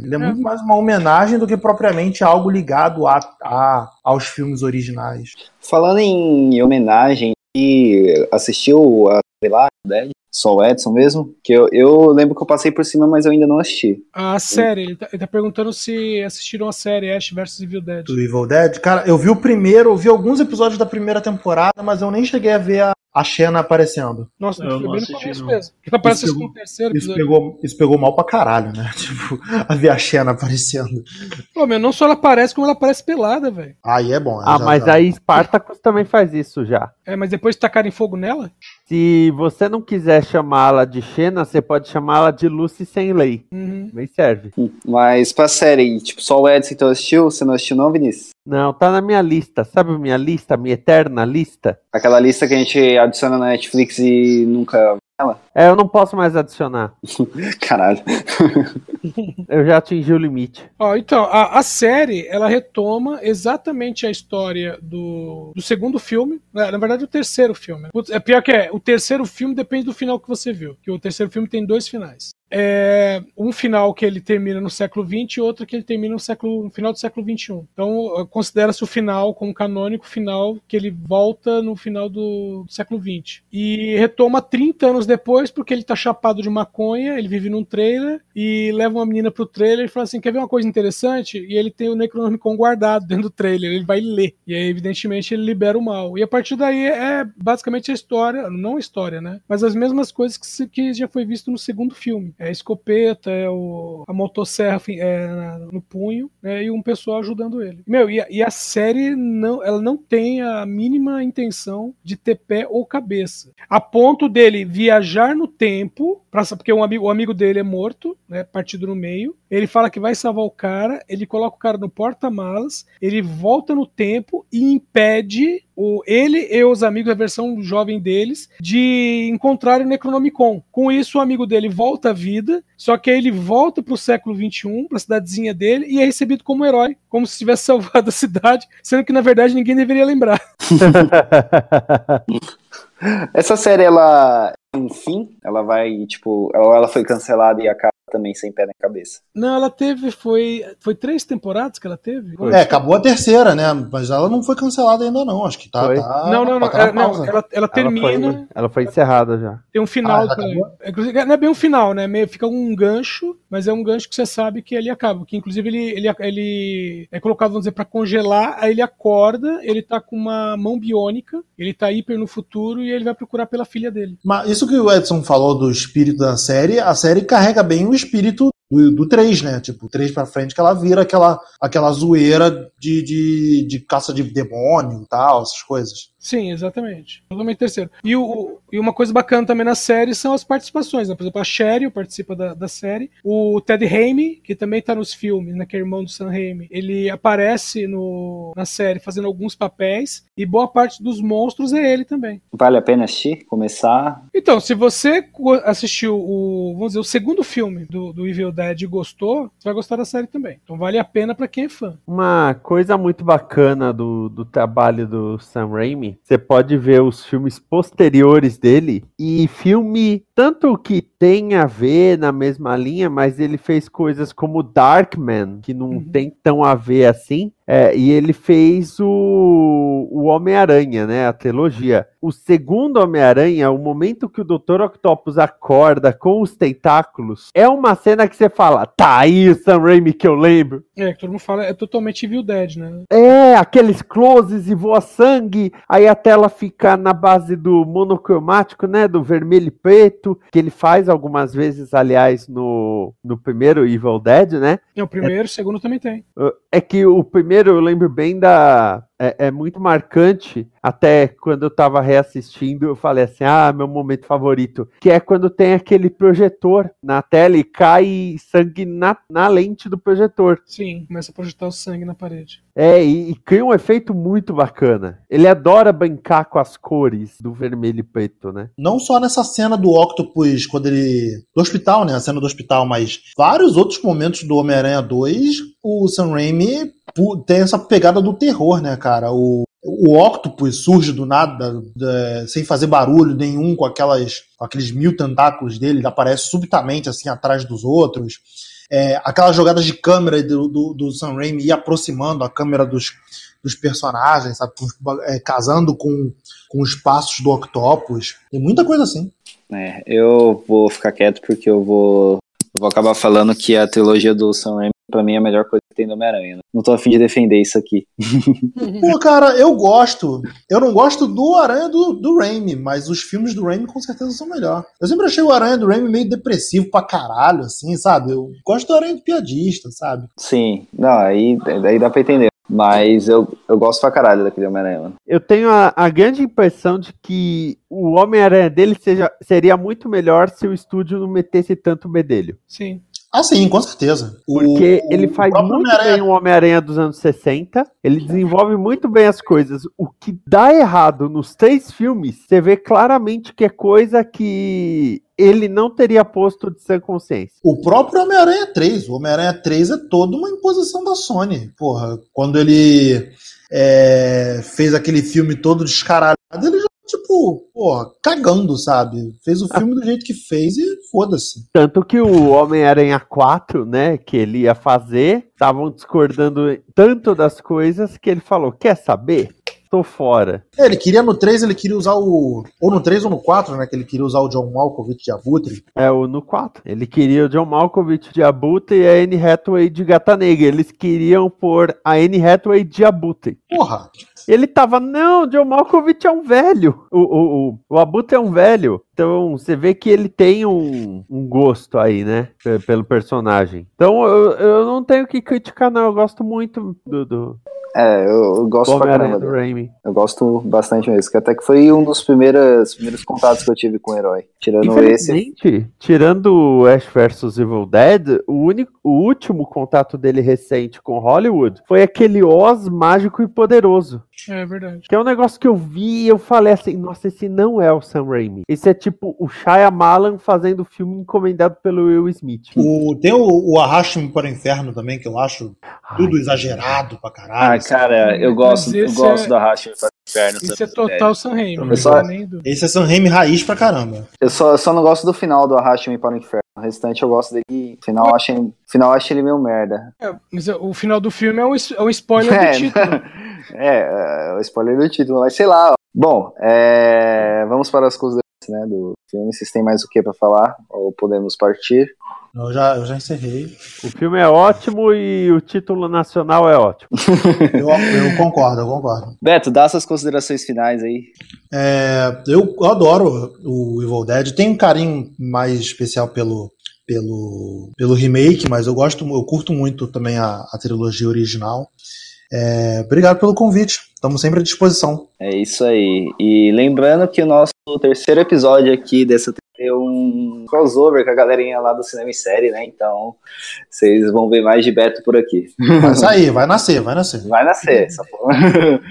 Ele é, É. muito mais uma homenagem do que propriamente algo ligado a, a- aos filmes originais. Falando em homenagem, e assistiu a lá, Dead? Só o Edson mesmo? Que eu, eu lembro que eu passei por cima, mas eu ainda não assisti. A série, ele tá, ele tá perguntando se assistiram a série Ash vs Evil Dead. Do Evil Dead. Cara, eu vi o primeiro, eu vi alguns episódios da primeira temporada, mas eu nem cheguei a ver a, a Xena aparecendo. Nossa, Eu não bem no assisti, começo não. mesmo. Aparece Isso no pegou- terceiro Isso episódio. pegou, isso pegou mal pra caralho, né? Tipo, a ver a Xena aparecendo. Pô, meu, não só ela aparece, como ela aparece pelada, velho. Aí é bom. Ah, já- mas já- aí Spartacus também faz isso já. É, mas depois tacarem fogo nela? Se você não quiser chamá-la de Xena, você pode chamá-la de Lucy sem lei. Uhum. Também serve. Mas pra série, tipo, só o Edson então assistiu? Você não assistiu não, Vinícius? Não, tá na minha lista. Sabe a minha lista? Minha eterna lista? Aquela lista que a gente adiciona na Netflix e nunca. É, eu não posso mais adicionar. Caralho. Eu já atingi o limite. Ó, então, a, a série, ela retoma exatamente a história do, do segundo filme. Na, na verdade, o terceiro filme. Putz, É pior que é, o terceiro filme depende do final que você viu. Que o terceiro filme tem dois finais. É um final que ele termina no século XX e outro que ele termina no, século, no final do século XXI. Então, eh, considera-se o final como canônico final que ele volta no final do, do século XX. E retoma 30 anos depois, porque ele tá chapado de maconha, ele vive num trailer e leva uma menina pro trailer e fala assim: quer ver uma coisa interessante? E ele tem o Necronomicon guardado dentro do trailer, ele vai ler. E aí, evidentemente, ele libera o mal. E a partir daí é basicamente a história, não a história, né? Mas as mesmas coisas que, que já foi visto no segundo filme. É a escopeta, é o, a motosserra é, no punho, né? E um pessoal ajudando ele. Meu, e a, e a série não, ela não tem a mínima intenção de ter pé ou cabeça. A ponto dele viajar no tempo, pra, porque um amigo, o amigo dele é morto, né? Partido no meio. Ele fala que vai salvar o cara, ele coloca o cara no porta-malas, ele volta no tempo e impede o, ele e os amigos, a versão jovem deles, de encontrarem o Necronomicon. Com isso, o amigo dele volta à vida, só que aí ele volta pro século XXI, pra cidadezinha dele, e é recebido como herói, como se tivesse salvado a cidade, sendo que na verdade ninguém deveria lembrar. Essa série, ela tem um fim? Ela vai, tipo, ela foi cancelada e acaba também sem pé na cabeça? Não, ela teve, foi, foi três temporadas que ela teve? É, acabou a terceira, né? Mas ela não foi cancelada ainda, não. Acho que tá. Foi? tá Não, não, não, tá na é, não, ela, ela Ela termina, foi, ela foi encerrada já. tem um final. Ah, inclusive, não é bem um final, né? Meio, fica um gancho, mas é um gancho que você sabe que ele acaba. Que inclusive ele, ele, ele é colocado, vamos dizer, pra congelar, aí ele acorda, ele tá com uma mão biônica, ele tá hiper no futuro e ele vai procurar pela filha dele. Mas isso que o Edson falou do espírito da série, a série carrega bem o espírito do, do 3, né? Tipo, 3 pra frente, que ela vira aquela, aquela zoeira de, de, de caça de demônio e tal, essas coisas. Sim, exatamente. Totalmente terceiro. E, o, e uma coisa bacana também na série são as participações. Né? Por exemplo, a Cheryl participa da, da série. O Ted Raimi, que também tá nos filmes, né? Que é irmão do Sam Raimi, ele aparece no, na série fazendo alguns papéis. E boa parte dos monstros é ele também. Vale a pena assistir? Começar? Então, se você assistiu o, vamos dizer, o segundo filme do, do Evil Dead e gostou, você vai gostar da série também. Então vale a pena pra quem é fã. Uma coisa muito bacana do, do trabalho do Sam Raimi, você pode ver os filmes posteriores dele e filme tanto que tem a ver na mesma linha, mas ele fez coisas como Darkman, que não Uhum. tem tão a ver assim, é, e ele fez o, o Homem-Aranha, né, a trilogia. O segundo Homem-Aranha, o momento que o Dr. Octopus acorda com os tentáculos, é uma cena que você fala, tá aí o Sam Raimi que eu lembro. É, que todo mundo fala, é totalmente Evil Dead, né? É, aqueles closes e voa sangue, aí a tela fica na base do monocromático, né, do vermelho e preto, que ele faz algumas vezes, aliás, no, no primeiro Evil Dead, né? É o primeiro, o segundo também tem. É que o primeiro eu lembro bem da. É, é muito marcante. Até quando eu tava reassistindo, eu falei assim: ah, meu momento favorito. Que é quando tem aquele projetor na tela e cai sangue na, na lente do projetor. Sim, começa a projetar o sangue na parede. É, e, e cria um efeito muito bacana. Ele adora brincar com as cores do vermelho e preto, né? Não só nessa cena do Octopus, quando ele. do hospital, né? A cena do hospital, mas vários outros momentos do Homem-Aranha 2, o Sam Raimi tem essa pegada do terror, né, cara? O, o Octopus surge do nada, é, sem fazer barulho nenhum, com, aquelas, com aqueles mil tentáculos dele, ele aparece subitamente, assim, atrás dos outros. É, aquelas jogadas de câmera do, do, do Sam Raimi ir aproximando a câmera dos, dos personagens, sabe? É, casando com, com os passos do Octopus. Tem muita coisa assim. É, eu vou ficar quieto porque eu vou, eu vou acabar falando que a trilogia do Sam Pra mim é a melhor coisa que tem do Homem-Aranha. né? Não tô afim de defender isso aqui. Pô, cara, eu gosto. Eu não gosto do Aranha do, do Raimi, mas os filmes do Raimi com certeza são melhor. Eu sempre achei o Aranha do Raimi meio depressivo pra caralho, assim, sabe? Eu gosto do Aranha do piadista, sabe? Sim, não, aí, aí dá pra entender. Mas eu, eu gosto pra caralho daquele Homem-Aranha. Eu tenho a, a grande impressão de que o Homem-Aranha dele seja, seria muito melhor se o estúdio não metesse tanto bedelho. Sim. Ah, sim, com certeza. O- Porque ele o faz próprio muito Homem-Aranha- bem o Homem-Aranha dos anos 60, ele desenvolve muito bem as coisas. O que dá errado nos três filmes, você vê claramente que é coisa que ele não teria posto de sã consciência. O próprio Homem-Aranha 3. O Homem-Aranha 3 é toda uma imposição da Sony. Porra, quando ele é, fez aquele filme todo descaralhado, ele já, tipo, porra, cagando, sabe? Fez o filme do jeito que fez e foda-se. Tanto que o Homem-Aranha 4, né, que ele ia fazer, estavam discordando tanto das coisas que ele falou: quer saber? Tô fora. É, Ele queria no 3, ele queria usar o. Ou no 3 ou no 4, né? Que ele queria usar o John Malkovich de Abutre. É o no 4. Ele queria o John Malkovich de Abutre e a Anne Hathaway de Gata Negra. Eles queriam pôr a Anne Hathaway de Abutre. Porra! Ele tava, não, John Malkovich é um velho. O, o, o, o é um velho. Então você vê que ele tem um, um gosto aí, né? pe- Pelo personagem. Então eu, eu não tenho que criticar, não. Eu gosto muito do, do, É, eu, eu gosto do pra caramba. do. Raimi. Eu gosto bastante mesmo. Que até que foi um dos primeiros, primeiros contatos que eu tive com o herói. Tirando esse. Tirando o Ash vs Evil Dead, o, único, o último contato dele recente com Hollywood foi aquele Oz mágico e poderoso. É verdade. Que é um negócio que eu vi e eu falei assim, nossa, esse não é o Sam Raimi. Esse é tipo o Shyamalan fazendo filme encomendado pelo Will Smith. O, tem o, o Arraste-me para o Inferno também, que eu acho tudo exagerado pra caralho. Ah, cara, eu gosto, eu esse gosto é- do Arrasto para o Inferno. Isso é total Sam Raimi. Só-. Esse é Sam Raimi raiz pra caramba. Eu só, eu só não gosto do final do Arraste-me para o Inferno. O restante eu gosto dele. O final eu acho, o final acho ele meio merda. É, mas é, o final do filme é um, é um spoiler É, do título. É, é, o spoiler do título, mas sei lá. ó. Bom, é, vamos para as coisas né, do filme. Vocês têm mais o que pra falar? Ou podemos partir? Eu já, eu já encerrei. O filme é ótimo e o título nacional é ótimo. Eu, eu concordo, eu concordo. Beto, dá suas considerações finais aí. É, eu adoro o Evil Dead. Tenho um carinho mais especial pelo, pelo, pelo remake, mas eu gosto, eu curto muito também a, a trilogia original. É, obrigado pelo convite. Estamos sempre à disposição. É isso aí. E lembrando que o terceiro episódio aqui dessa um crossover com a galerinha lá do Cinema em Série, né? Então, vocês vão ver mais de Beto por aqui. Vai sair, vai nascer, vai nascer. Vai nascer essa porra.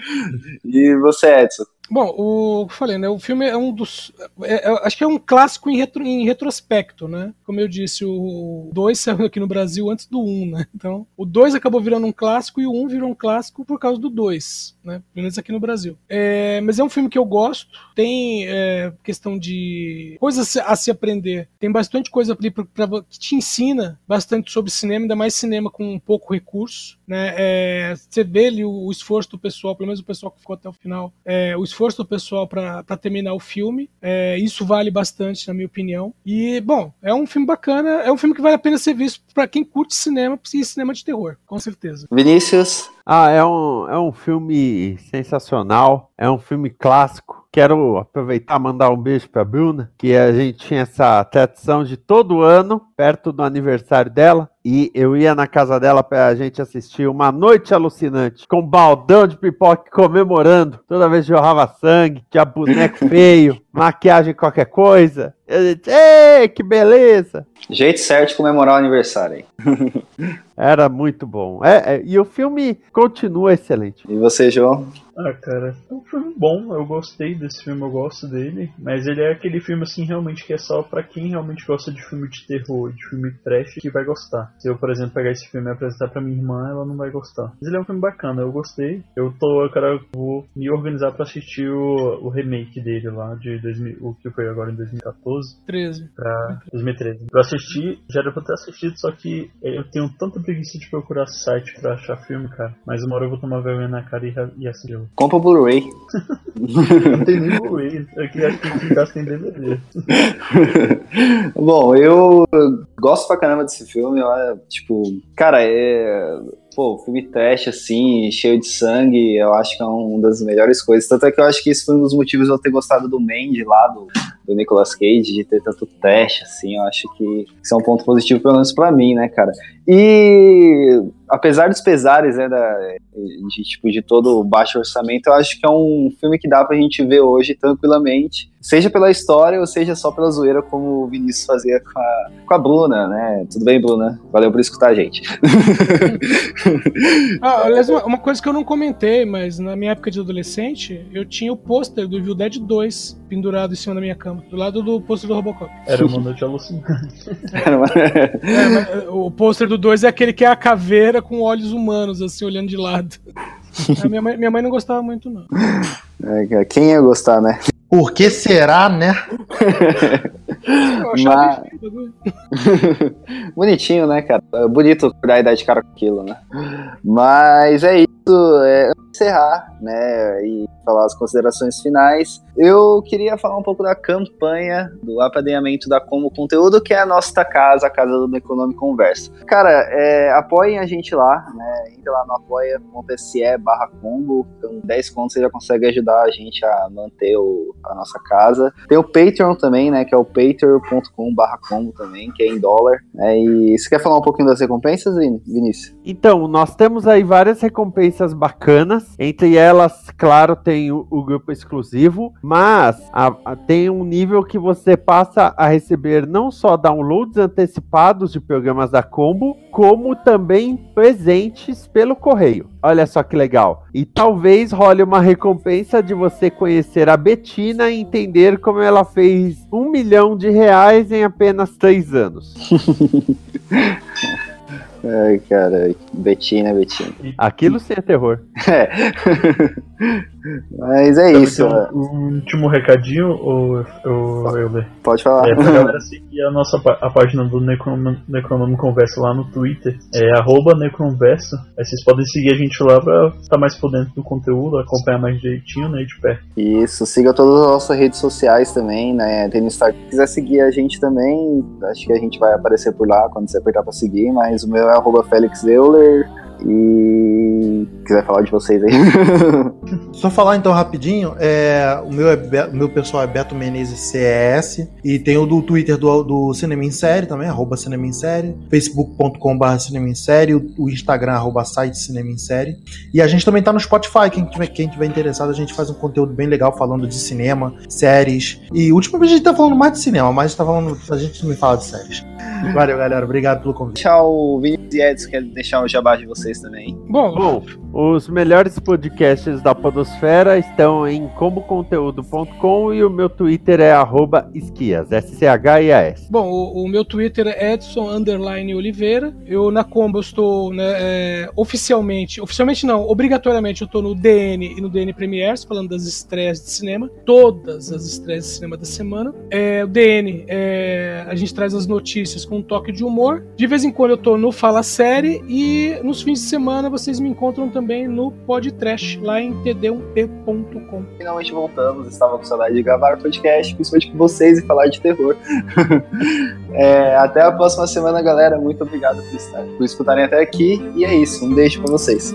e você, Edson? Bom, o que eu falei, né? O filme é um dos. é- é- acho que é um clássico em, retro- em retrospecto, né? Como eu disse, o 2 saiu aqui no Brasil antes do 1, um, né? Então, o 2 acabou virando um clássico e o 1 um virou um clássico por causa do 2, né? Pelo menos aqui no Brasil. É, mas é um filme que eu gosto. Tem é, questão de coisas a se- aprender. Tem bastante coisa ali pra, pra, que te ensina bastante sobre cinema, ainda mais cinema com pouco recurso. Né? É, você vê ali o, o esforço do pessoal, pelo menos o pessoal que ficou até o final, é, o esforço do pessoal para terminar o filme. É, isso vale bastante, na minha opinião. E, bom, é um filme bacana, é um filme que vale a pena ser visto para quem curte cinema e cinema de terror, com certeza. Vinícius? Ah, é um, é um filme sensacional, é um filme clássico. Quero aproveitar e mandar um beijo pra Bruna, que a gente tinha essa tradição de todo ano, perto do aniversário dela, e eu ia na casa dela pra gente assistir uma noite alucinante, com um baldão de pipoca comemorando. Toda vez jorrava sangue, tinha boneco feio, maquiagem qualquer coisa. E a gente, ei, que beleza! Jeito certo de comemorar o aniversário aí. Era muito bom. É, é, e o filme continua excelente. E você, João? Ah, cara, é um filme bom, eu gostei desse filme, eu gosto dele, mas ele é aquele filme assim realmente que é só pra quem realmente gosta de filme de terror, de filme trash, que vai gostar. Se eu, por exemplo, pegar esse filme e apresentar pra minha irmã, ela não vai gostar. Mas ele é um filme bacana, eu gostei. Eu tô, eu eu vou me organizar pra assistir o, o remake dele lá, de 2000, o que foi agora em 2014 13. pra 2013. Eu assisti, já era pra ter assistido, só que eu tenho tanta preguiça de procurar site pra achar filme, cara. Mas uma hora eu vou tomar vergonha na cara e, e assistir. Compra o Blu-ray. Não tem nem Blu-ray, aqui acho que em casa tem DVD. Bom, eu gosto pra caramba desse filme. ó, Tipo, cara, é. Pô, filme trash, assim, cheio de sangue, eu acho que é uma das melhores coisas. Tanto é que eu acho que esse foi um dos motivos de eu ter gostado do Mandy lá, do, do Nicolas Cage, de ter tanto trash, assim. Eu acho que isso é um ponto positivo, pelo menos pra mim, né, cara? E apesar dos pesares, né, da, de, tipo, de todo o baixo orçamento, eu acho que é um filme que dá pra gente ver hoje tranquilamente. Seja pela história ou seja só pela zoeira, como o Vinícius fazia com a, com a Bruna, né? Tudo bem, Bruna? Valeu por escutar a gente. ah, aliás, uma, uma, coisa que eu não comentei, mas na minha época de adolescente, eu tinha o pôster do Evil Dead 2 pendurado em cima da minha cama, do lado do pôster do Robocop. Era uma noite alucinante. é, o pôster do 2 é aquele que é a caveira com olhos humanos, assim, olhando de lado. A minha mãe, minha mãe não gostava muito, não. É, quem ia gostar, né? Por que será, né? Mas... Bonitinho, né, cara? É bonito dar a idade de cara com aquilo, né? Mas é isso. É, encerrar, né, e falar as considerações finais, eu queria falar um pouco da campanha do apadrinhamento da Como Conteúdo, que é a nossa casa, a casa do Econômico Conversa. Cara, é, apoiem a gente lá, né, entre lá no apoia.se barra combo, com 10 contos você já consegue ajudar a gente a manter o, a nossa casa. Tem o Patreon também, né, que é o patreon.com barra combo também, que é em dólar. Né, e você quer falar um pouquinho das recompensas, Vinícius? Então, nós temos aí várias recompensas bacanas, entre elas, claro, tem o, o grupo exclusivo, mas a, a, tem um nível que você passa a receber não só downloads antecipados de programas da Combo, como também presentes pelo correio. Olha só que legal. E talvez role uma recompensa de você conhecer a Betina e entender como ela fez um milhão de reais em apenas três anos. Ai, cara, Betina, Betina. Aquilo sim é terror. É. Mas é isso. Um, último recadinho, ou, ou eu Pode falar. É pra galera seguir a nossa a página do Necronom, Necronom Conversa lá no Twitter. É arroba Necronverso. Aí vocês podem seguir a gente lá pra estar mais por dentro do conteúdo, acompanhar mais direitinho, né, de pé. Isso, siga todas as nossas redes sociais também, né? Tem no Instagram. Se quiser seguir a gente também, acho que a gente vai aparecer por lá quando você apertar pra seguir, mas o meu é arroba Felix Euler. E quiser falar de vocês aí. Só falar então rapidinho, é, o, meu é, o meu pessoal é Beto Menezes CES e tem o do Twitter do, do Cinema em Série também, arroba Cinema em Série, facebook.com.br Cinema em Série, o, o, Instagram arroba site Cinema em Série. E a gente também tá no Spotify, quem tiver, quem tiver interessado, a gente faz um conteúdo bem legal falando de cinema, séries. E ultimamente a gente tá falando mais de cinema, mas tá falando, a gente não me fala de séries. Valeu, galera. Obrigado pelo convite. Tchau, Vinícius e Edson, quer deixar o jabá de vocês também. Bom, bom, os melhores podcasts da Podosfera estão em comboconteúdo.com e o meu Twitter é esquias, S-C-H-I-A-S. Bom, o, o, meu Twitter é Edson Underline Oliveira. Eu na Combo eu estou né, é, oficialmente, oficialmente não, obrigatoriamente eu estou no DN e no DN Premiers, falando das estreias de cinema, todas as estreias de cinema da semana. É, o DN, é, a gente traz as notícias com um toque de humor. De vez em quando eu estou no Fala Série e nos fins de semana vocês me encontram também no Podtrash, lá em td1p.com. Finalmente voltamos, estava com saudade de gravar podcast, principalmente com vocês e falar de terror. é, até a próxima semana, galera. Muito obrigado por, estar, por escutarem até aqui. E é isso, um beijo para vocês.